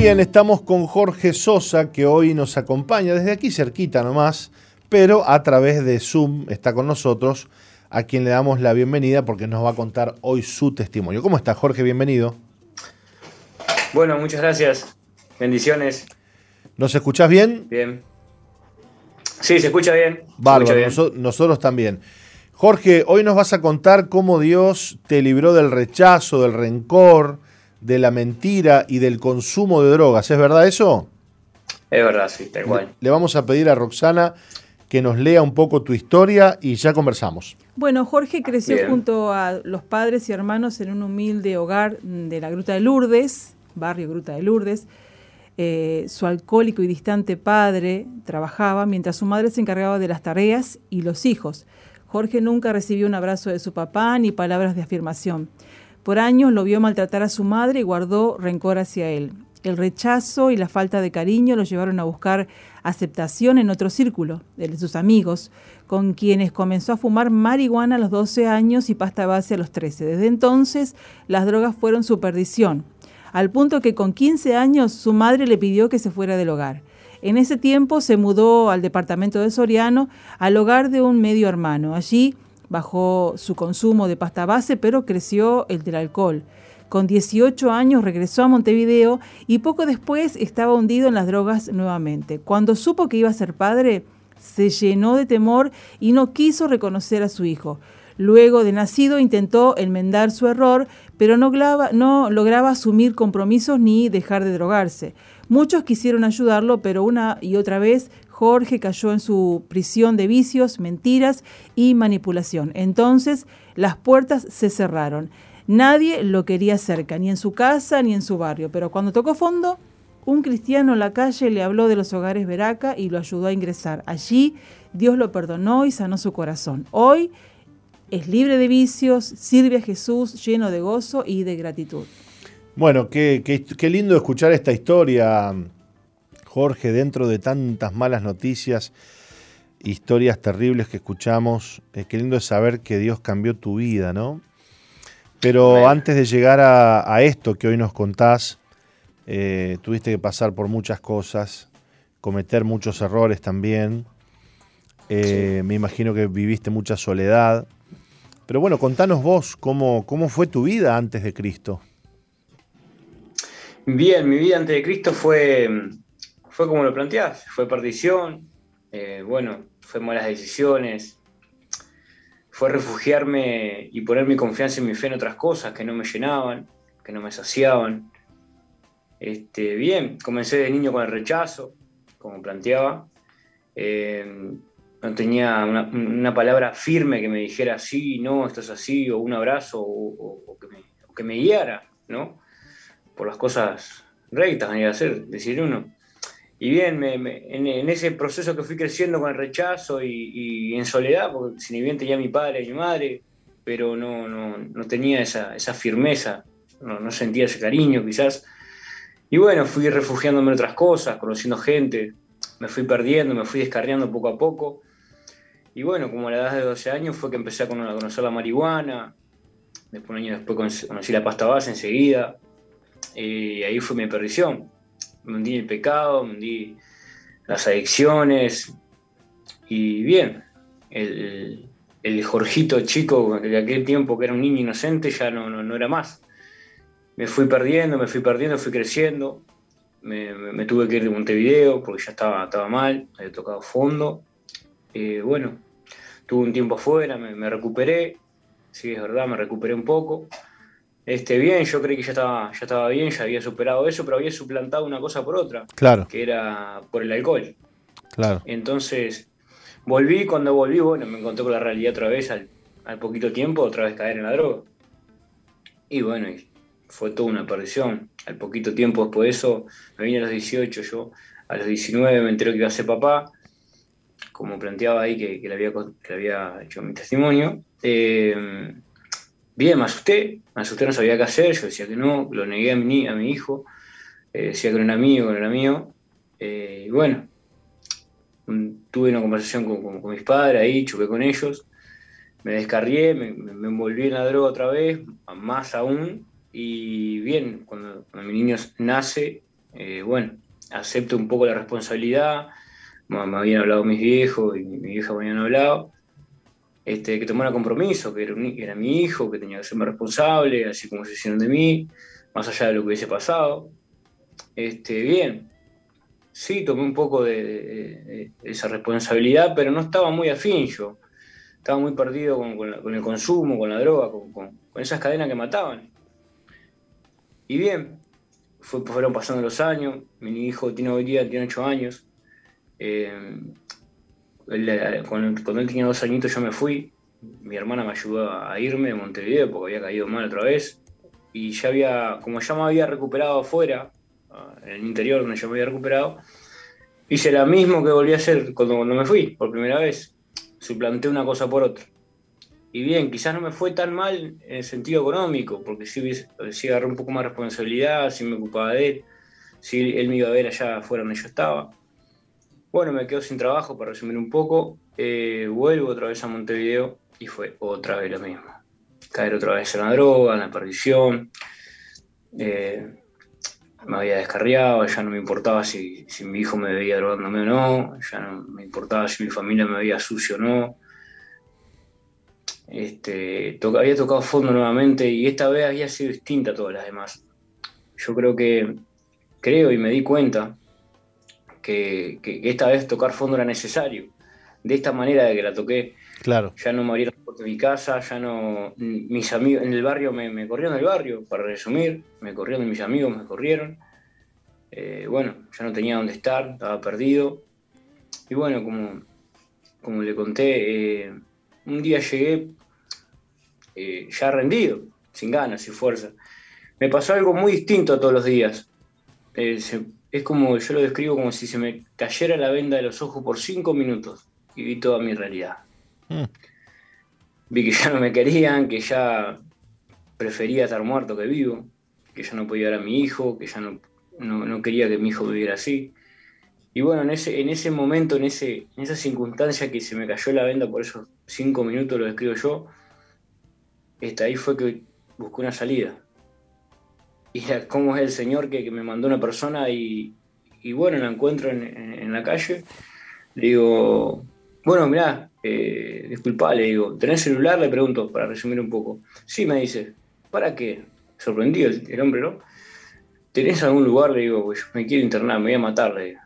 D: Bien, estamos con Jorge Sosa, que hoy nos acompaña desde aquí cerquita nomás, pero a través de Zoom está con nosotros, a quien le damos la bienvenida porque nos va a contar hoy su testimonio. ¿Cómo está Jorge? Bienvenido.
F: Bueno, muchas gracias. Bendiciones.
D: ¿Nos escuchás bien?
F: Bien. Sí, se escucha bien.
D: Bárbaro, nosotros también. Jorge, hoy nos vas a contar cómo Dios te libró del rechazo, del rencor, de la mentira y del consumo de drogas. ¿Es verdad eso?
F: Es verdad, sí, está igual.
D: Le vamos a pedir a Roxana que nos lea un poco tu historia y ya conversamos.
B: Bueno, Jorge creció junto a los padres y hermanos en un humilde hogar de la Gruta de Lourdes, barrio Gruta de Lourdes. Eh, su alcohólico y distante padre trabajaba mientras su madre se encargaba de las tareas y los hijos. Jorge nunca recibió un abrazo de su papá ni palabras de afirmación. Por años lo vio maltratar a su madre y guardó rencor hacia él. El rechazo y la falta de cariño lo llevaron a buscar aceptación en otro círculo, de sus amigos, con quienes comenzó a fumar marihuana a los 12 años y pasta base a los 13. Desde entonces, las drogas fueron su perdición, al punto que con 15 años su madre le pidió que se fuera del hogar. En ese tiempo se mudó al departamento de Soriano, al hogar de un medio hermano. Allí bajó su consumo de pasta base, pero creció el del alcohol. Con 18 años regresó a Montevideo y poco después estaba hundido en las drogas nuevamente. Cuando supo que iba a ser padre, se llenó de temor y no quiso reconocer a su hijo. Luego de nacido intentó enmendar su error, pero no, no, lograba asumir compromisos ni dejar de drogarse. Muchos quisieron ayudarlo, pero una y otra vez Jorge cayó en su prisión de vicios, mentiras y manipulación. Entonces las puertas se cerraron. Nadie lo quería cerca, ni en su casa ni en su barrio, pero cuando tocó fondo, un cristiano en la calle le habló de los hogares Veraca y lo ayudó a ingresar. Allí Dios lo perdonó y sanó su corazón. Hoy es libre de vicios, sirve a Jesús lleno de gozo y de gratitud.
D: Bueno, qué, qué lindo escuchar esta historia, Jorge, dentro de tantas malas noticias, historias terribles que escuchamos, eh, qué lindo es saber que Dios cambió tu vida, ¿no? Pero antes de llegar a, esto que hoy nos contás, eh, tuviste que pasar por muchas cosas, cometer muchos errores también. Eh, me imagino que viviste mucha soledad. Pero bueno, contanos vos cómo, cómo fue tu vida antes de Cristo.
F: Bien, mi vida antes de Cristo fue fue como lo planteás, fue perdición, eh, bueno, fue malas decisiones, fue refugiarme y poner mi confianza y mi fe en otras cosas que no me llenaban, que no me saciaban. Este, bien, comencé de niño con el rechazo, como planteaba. Eh, no tenía una, palabra firme que me dijera sí, no, esto es así, o un abrazo, o, que, me, guiara, ¿no? Por las cosas rectas, venía a hacer, decir uno. Y bien, en, ese proceso que fui creciendo con el rechazo y, en soledad, porque si bien tenía mi padre y mi madre, pero no, no, tenía esa, firmeza, no, sentía ese cariño quizás. Y bueno, fui refugiándome en otras cosas, conociendo gente, me fui perdiendo, me fui descarriando poco a poco. Y bueno, como a la edad de 12 años fue que empecé a conocer la marihuana, después un año después conocí la pasta base enseguida, y ahí fue mi perdición me hundí el pecado, me hundí las adicciones. Y bien, el, el Jorgito chico de aquel tiempo que era un niño inocente ya no, no, era más. Me fui perdiendo, me fui perdiendo, fui creciendo. Me, tuve que ir de Montevideo porque ya estaba, estaba mal, había tocado fondo. Eh, bueno, tuve un tiempo afuera, me, me recuperé. Sí, es verdad, me recuperé un poco este, bien, yo creí que ya estaba, ya estaba bien, ya había superado eso, pero había suplantado una cosa por otra.
D: Claro.
F: Que era por el alcohol.
D: Claro.
F: Entonces, volví, cuando volví, bueno, me encontré con la realidad otra vez al, poquito tiempo, otra vez caer en la droga. Y bueno, fue toda una perdición. Al poquito tiempo después de eso, me vine a los 18, yo a los 19 me enteré que iba a ser papá, como planteaba ahí que, le, había, que había hecho mi testimonio. Eh, Bien, me asusté, me asusté, no sabía qué hacer, yo decía que no, lo negué a mi, a mi hijo, eh, decía que no era mío, que no era mío. Eh, y bueno, tuve una conversación con, mis padres ahí, choqué con ellos, me descarrié, me, envolví en la droga otra vez, más aún, y bien, cuando, mi niño nace, eh, bueno, acepto un poco la responsabilidad, me, habían hablado mis viejos y mi, vieja me habían hablado, este, que tomara compromiso, que era, mi hijo, que tenía que ser más responsable, así como se hicieron de mí, más allá de lo que hubiese pasado. Este, bien, sí, tomé un poco de, esa responsabilidad, pero no estaba muy afín yo. Estaba muy perdido con, el consumo, con la droga, con, esas cadenas que mataban. Y bien, fueron pasando los años, mi hijo tiene hoy día, tiene ocho años. Eh, cuando, él tenía dos añitos yo me fui, mi hermana me ayudó a irme de Montevideo porque había caído mal otra vez. Y ya había, como ya me había recuperado afuera, en el interior donde yo me había recuperado, hice lo mismo que volví a hacer cuando, cuando me fui por primera vez. Suplanté una cosa por otra. Y bien, quizás no me fue tan mal en el sentido económico, porque sí, sí agarré un poco más responsabilidad, sí me ocupaba de él, sí él me iba a ver allá afuera donde yo estaba. Bueno, me quedo sin trabajo, para resumir un poco. Eh, vuelvo otra vez a Montevideo y fue otra vez lo mismo. Caer otra vez en la droga, en la perdición. Eh, me había descarriado, ya no me importaba si, mi hijo me veía drogándome o no, ya no me importaba si mi familia me veía sucio o no. Este, había tocado fondo nuevamente y esta vez había sido distinta a todas las demás. Yo creo que, creo y me di cuenta que, esta vez tocar fondo era necesario. De esta manera de que la toqué,
D: claro.
F: ya no me abrieron de mi casa, ya no. Mis amigos en el barrio me, me corrieron del barrio, para resumir, me corrieron de mis amigos, me corrieron. Eh, bueno, ya no tenía dónde estar, estaba perdido. Y bueno, como, como le conté, eh, un día llegué eh, ya rendido, sin ganas, sin fuerza. Me pasó algo muy distinto a todos los días. Es como, yo lo describo como si se me cayera la venda de los ojos por cinco minutos y vi toda mi realidad. Mm vi que ya no me querían, que ya prefería estar muerto que vivo, que ya no podía ver a mi hijo, que ya no, no, quería que mi hijo viviera así. Y bueno, en ese, en ese momento, en, ese, en esa circunstancia que se me cayó la venda por esos cinco minutos, lo escribo yo, este, ahí fue que busqué una salida. Y cómo es el Señor que, me mandó una persona y, bueno, la encuentro en, en la calle. Le digo, bueno, mirá, eh, le digo, ¿tenés celular? Le pregunto, para resumir un poco. Sí, me dice, ¿para qué? Sorprendido el, hombre, ¿no? ¿Tenés algún lugar? Le digo, me quiero internar, me voy a matar, le digo.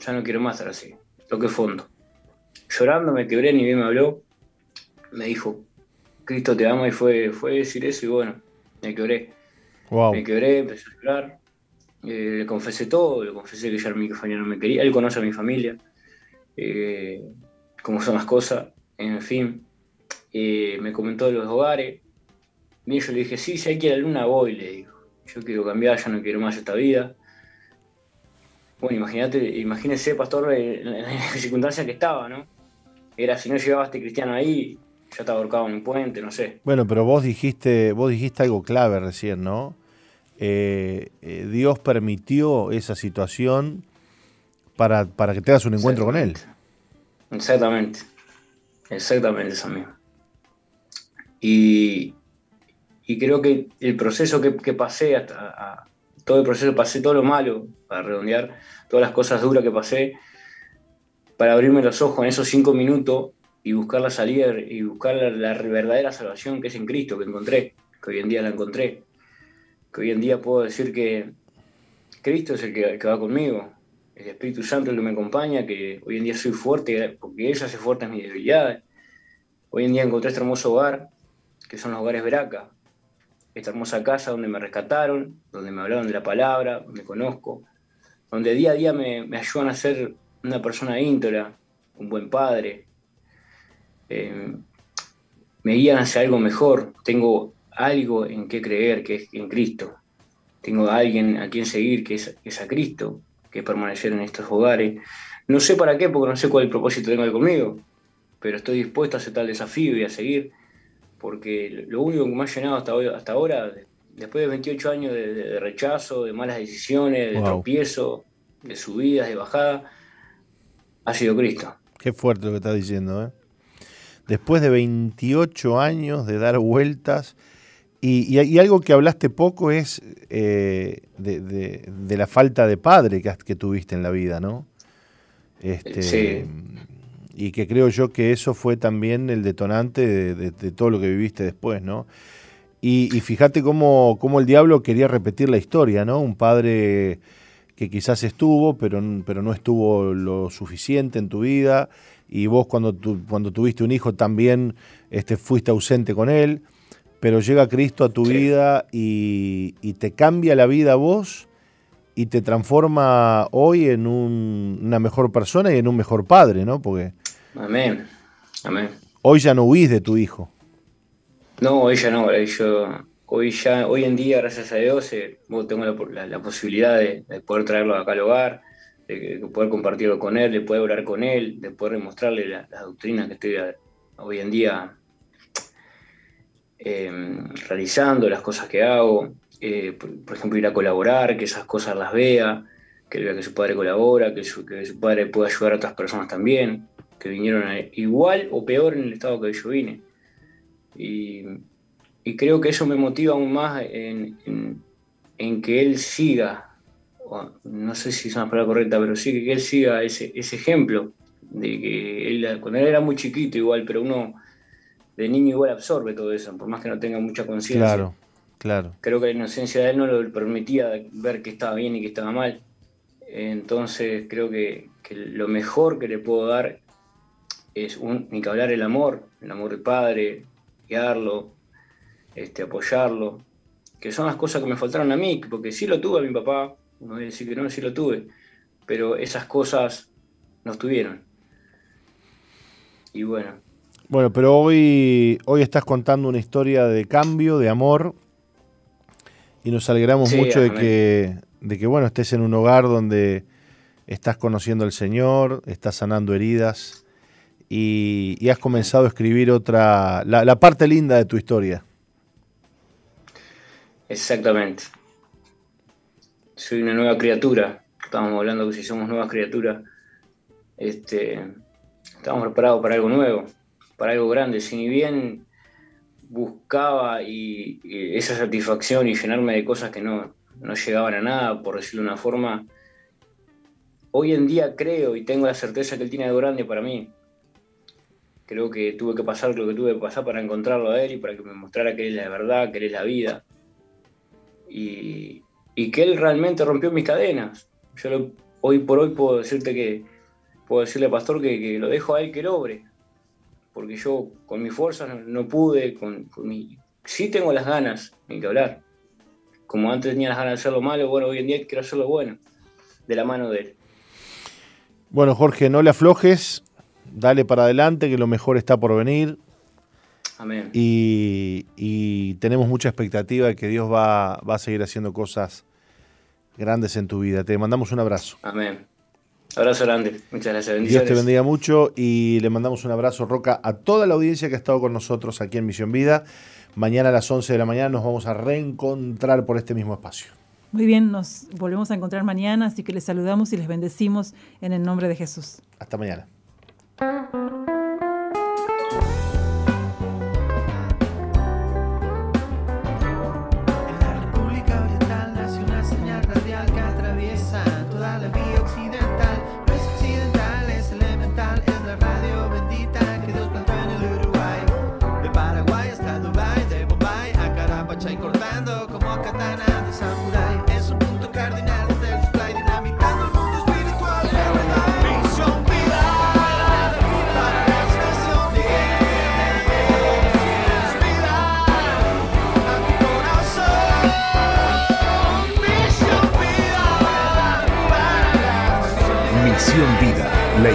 F: Ya no quiero más estar así. Toqué fondo. Llorando me quebré, ni bien me habló. Me dijo, Cristo te ama y fue, fue decir eso y bueno, me quebré. Me quebré, empecé a llorar. Eh, le confesé todo, le confesé que ya mi familia no me quería. Él conoce a mi familia. Eh, cómo son las cosas, en fin. Eh, me comentó de los hogares. Y yo le dije, sí, si hay que ir a la luna, voy, le digo. Yo quiero cambiar, ya no quiero más esta vida. Bueno, imagínate, imagínese, pastor, en la circunstancia que estaba, ¿no? Era si no llegaba este cristiano ahí, ya estaba ahorcado en un puente, no sé.
D: Bueno, pero vos dijiste, vos dijiste algo clave recién, ¿no? Eh, eh, Dios permitió esa situación para, para que tengas un encuentro con Él.
F: Exactamente, exactamente eso mismo. Y, creo que el proceso que, pasé, hasta todo el proceso, pasé todo lo malo, para redondear, todas las cosas duras que pasé, para abrirme los ojos en esos cinco minutos y buscar la salida y buscar la, verdadera salvación que es en Cristo, que encontré, que hoy en día la encontré, que hoy en día puedo decir que Cristo es el que va conmigo, el Espíritu Santo el que me acompaña, que hoy en día soy fuerte, porque ella hace fuerte en mis debilidades. Hoy en día encontré este hermoso hogar, que son los hogares Veraca, esta hermosa casa donde me rescataron, donde me hablaron de la palabra, donde conozco, donde día a día me, ayudan a ser una persona íntegra, un buen padre, eh, me guían hacia algo mejor, tengo algo en qué creer, que es en Cristo, tengo a alguien a quien seguir, que es, es a Cristo, que permanecer en estos hogares. No sé para qué, porque no sé cuál es el propósito tengo conmigo, pero estoy dispuesto a aceptar el desafío y a seguir, porque lo único que me ha llenado hasta, hoy, hasta ahora, después de 28 años de, rechazo, de malas decisiones, de tropiezo, de subidas, de bajadas, ha sido Cristo.
D: Qué fuerte lo que estás diciendo, ¿eh? Después de 28 años de dar vueltas Y, algo que hablaste poco es eh, de, la falta de padre que, que, tuviste en la vida, ¿no? Este, sí. Y que creo yo que eso fue también el detonante de, todo lo que viviste después, ¿no? Y, fíjate cómo, cómo, el diablo quería repetir la historia, ¿no? Un padre que quizás estuvo, pero, pero no estuvo lo suficiente en tu vida, y vos cuando, tu, cuando tuviste un hijo también este, fuiste ausente con él pero llega Cristo a tu vida y, te cambia la vida a vos y te transforma hoy en una mejor persona y en un mejor padre, ¿no? Porque
F: Amén. Amén.
D: Hoy ya no huís de tu hijo.
F: No, hoy ya no. Yo, hoy ya, hoy en día, gracias a Dios, eh, tengo la, posibilidad de, poder traerlo acá al hogar, de, poder compartirlo con él, de poder orar con él, de poder demostrarle las la doctrinas que estoy hoy en día Em, realizando, las cosas que hago, eh, por, ejemplo, ir a colaborar, que esas cosas las vea, que vea que su padre colabora, que su, que su padre pueda ayudar a otras personas también, que vinieron igual o peor en el estado que yo vine. Y, creo que eso me motiva aún más en, que él siga, no sé si es una palabra correcta, pero sí que él siga ese, ese ejemplo de que él, cuando él era muy chiquito igual, pero uno de niño igual absorbe todo eso, por más que no tenga mucha conciencia.
D: Claro, claro.
F: Creo que la inocencia de él no lo permitía ver que estaba bien y que estaba mal. Entonces creo que, lo mejor que le puedo dar es un, ni que hablar el amor, el amor del padre, guiarlo, este, apoyarlo, que son las cosas que me faltaron a mí, porque sí lo tuve a mi papá, no voy a decir que no, sí lo tuve, pero esas cosas no estuvieron. Y bueno,
D: bueno, pero hoy, hoy estás contando una historia de cambio, de amor, y nos alegramos mucho de que, de que, bueno, estés en un hogar donde estás conociendo al Señor, estás sanando heridas y, has comenzado a escribir otra, la, la, parte linda de tu historia.
F: Exactamente. Soy una nueva criatura. Estábamos hablando que si somos nuevas criaturas, este, estamos preparados para algo nuevo para algo grande. Si ni bien buscaba y, esa satisfacción y llenarme de cosas que no, no llegaban a nada, por decirlo de una forma, hoy en día creo y tengo la certeza que él tiene algo grande para mí. Creo que tuve que pasar lo que tuve que pasar para encontrarlo a él y para que me mostrara que él es la verdad, que él es la vida. Y, que él realmente rompió mis cadenas. Yo hoy por hoy puedo decirte que, puedo decirle pastor que, que lo dejo a él que lo obre porque yo con mi fuerza no, pude, con, mi... sí tengo las ganas, ni que hablar. Como antes tenía las ganas de hacer lo malo, bueno, hoy en día quiero hacer lo bueno, de la mano de él.
D: Bueno, Jorge, no le aflojes, dale para adelante, que lo mejor está por venir.
F: Amén.
D: Y, tenemos mucha expectativa de que Dios va, va a seguir haciendo cosas grandes en tu vida. Te mandamos un abrazo.
F: Amén. Abrazo grande, muchas gracias.
D: Dios te bendiga mucho y le mandamos un abrazo, Roca, a toda la audiencia que ha estado con nosotros aquí en Misión Vida. Mañana a las 11 de la mañana nos vamos a reencontrar por este mismo espacio.
B: Muy bien, nos volvemos a encontrar mañana, así que les saludamos y les bendecimos en el nombre de Jesús.
D: Hasta mañana.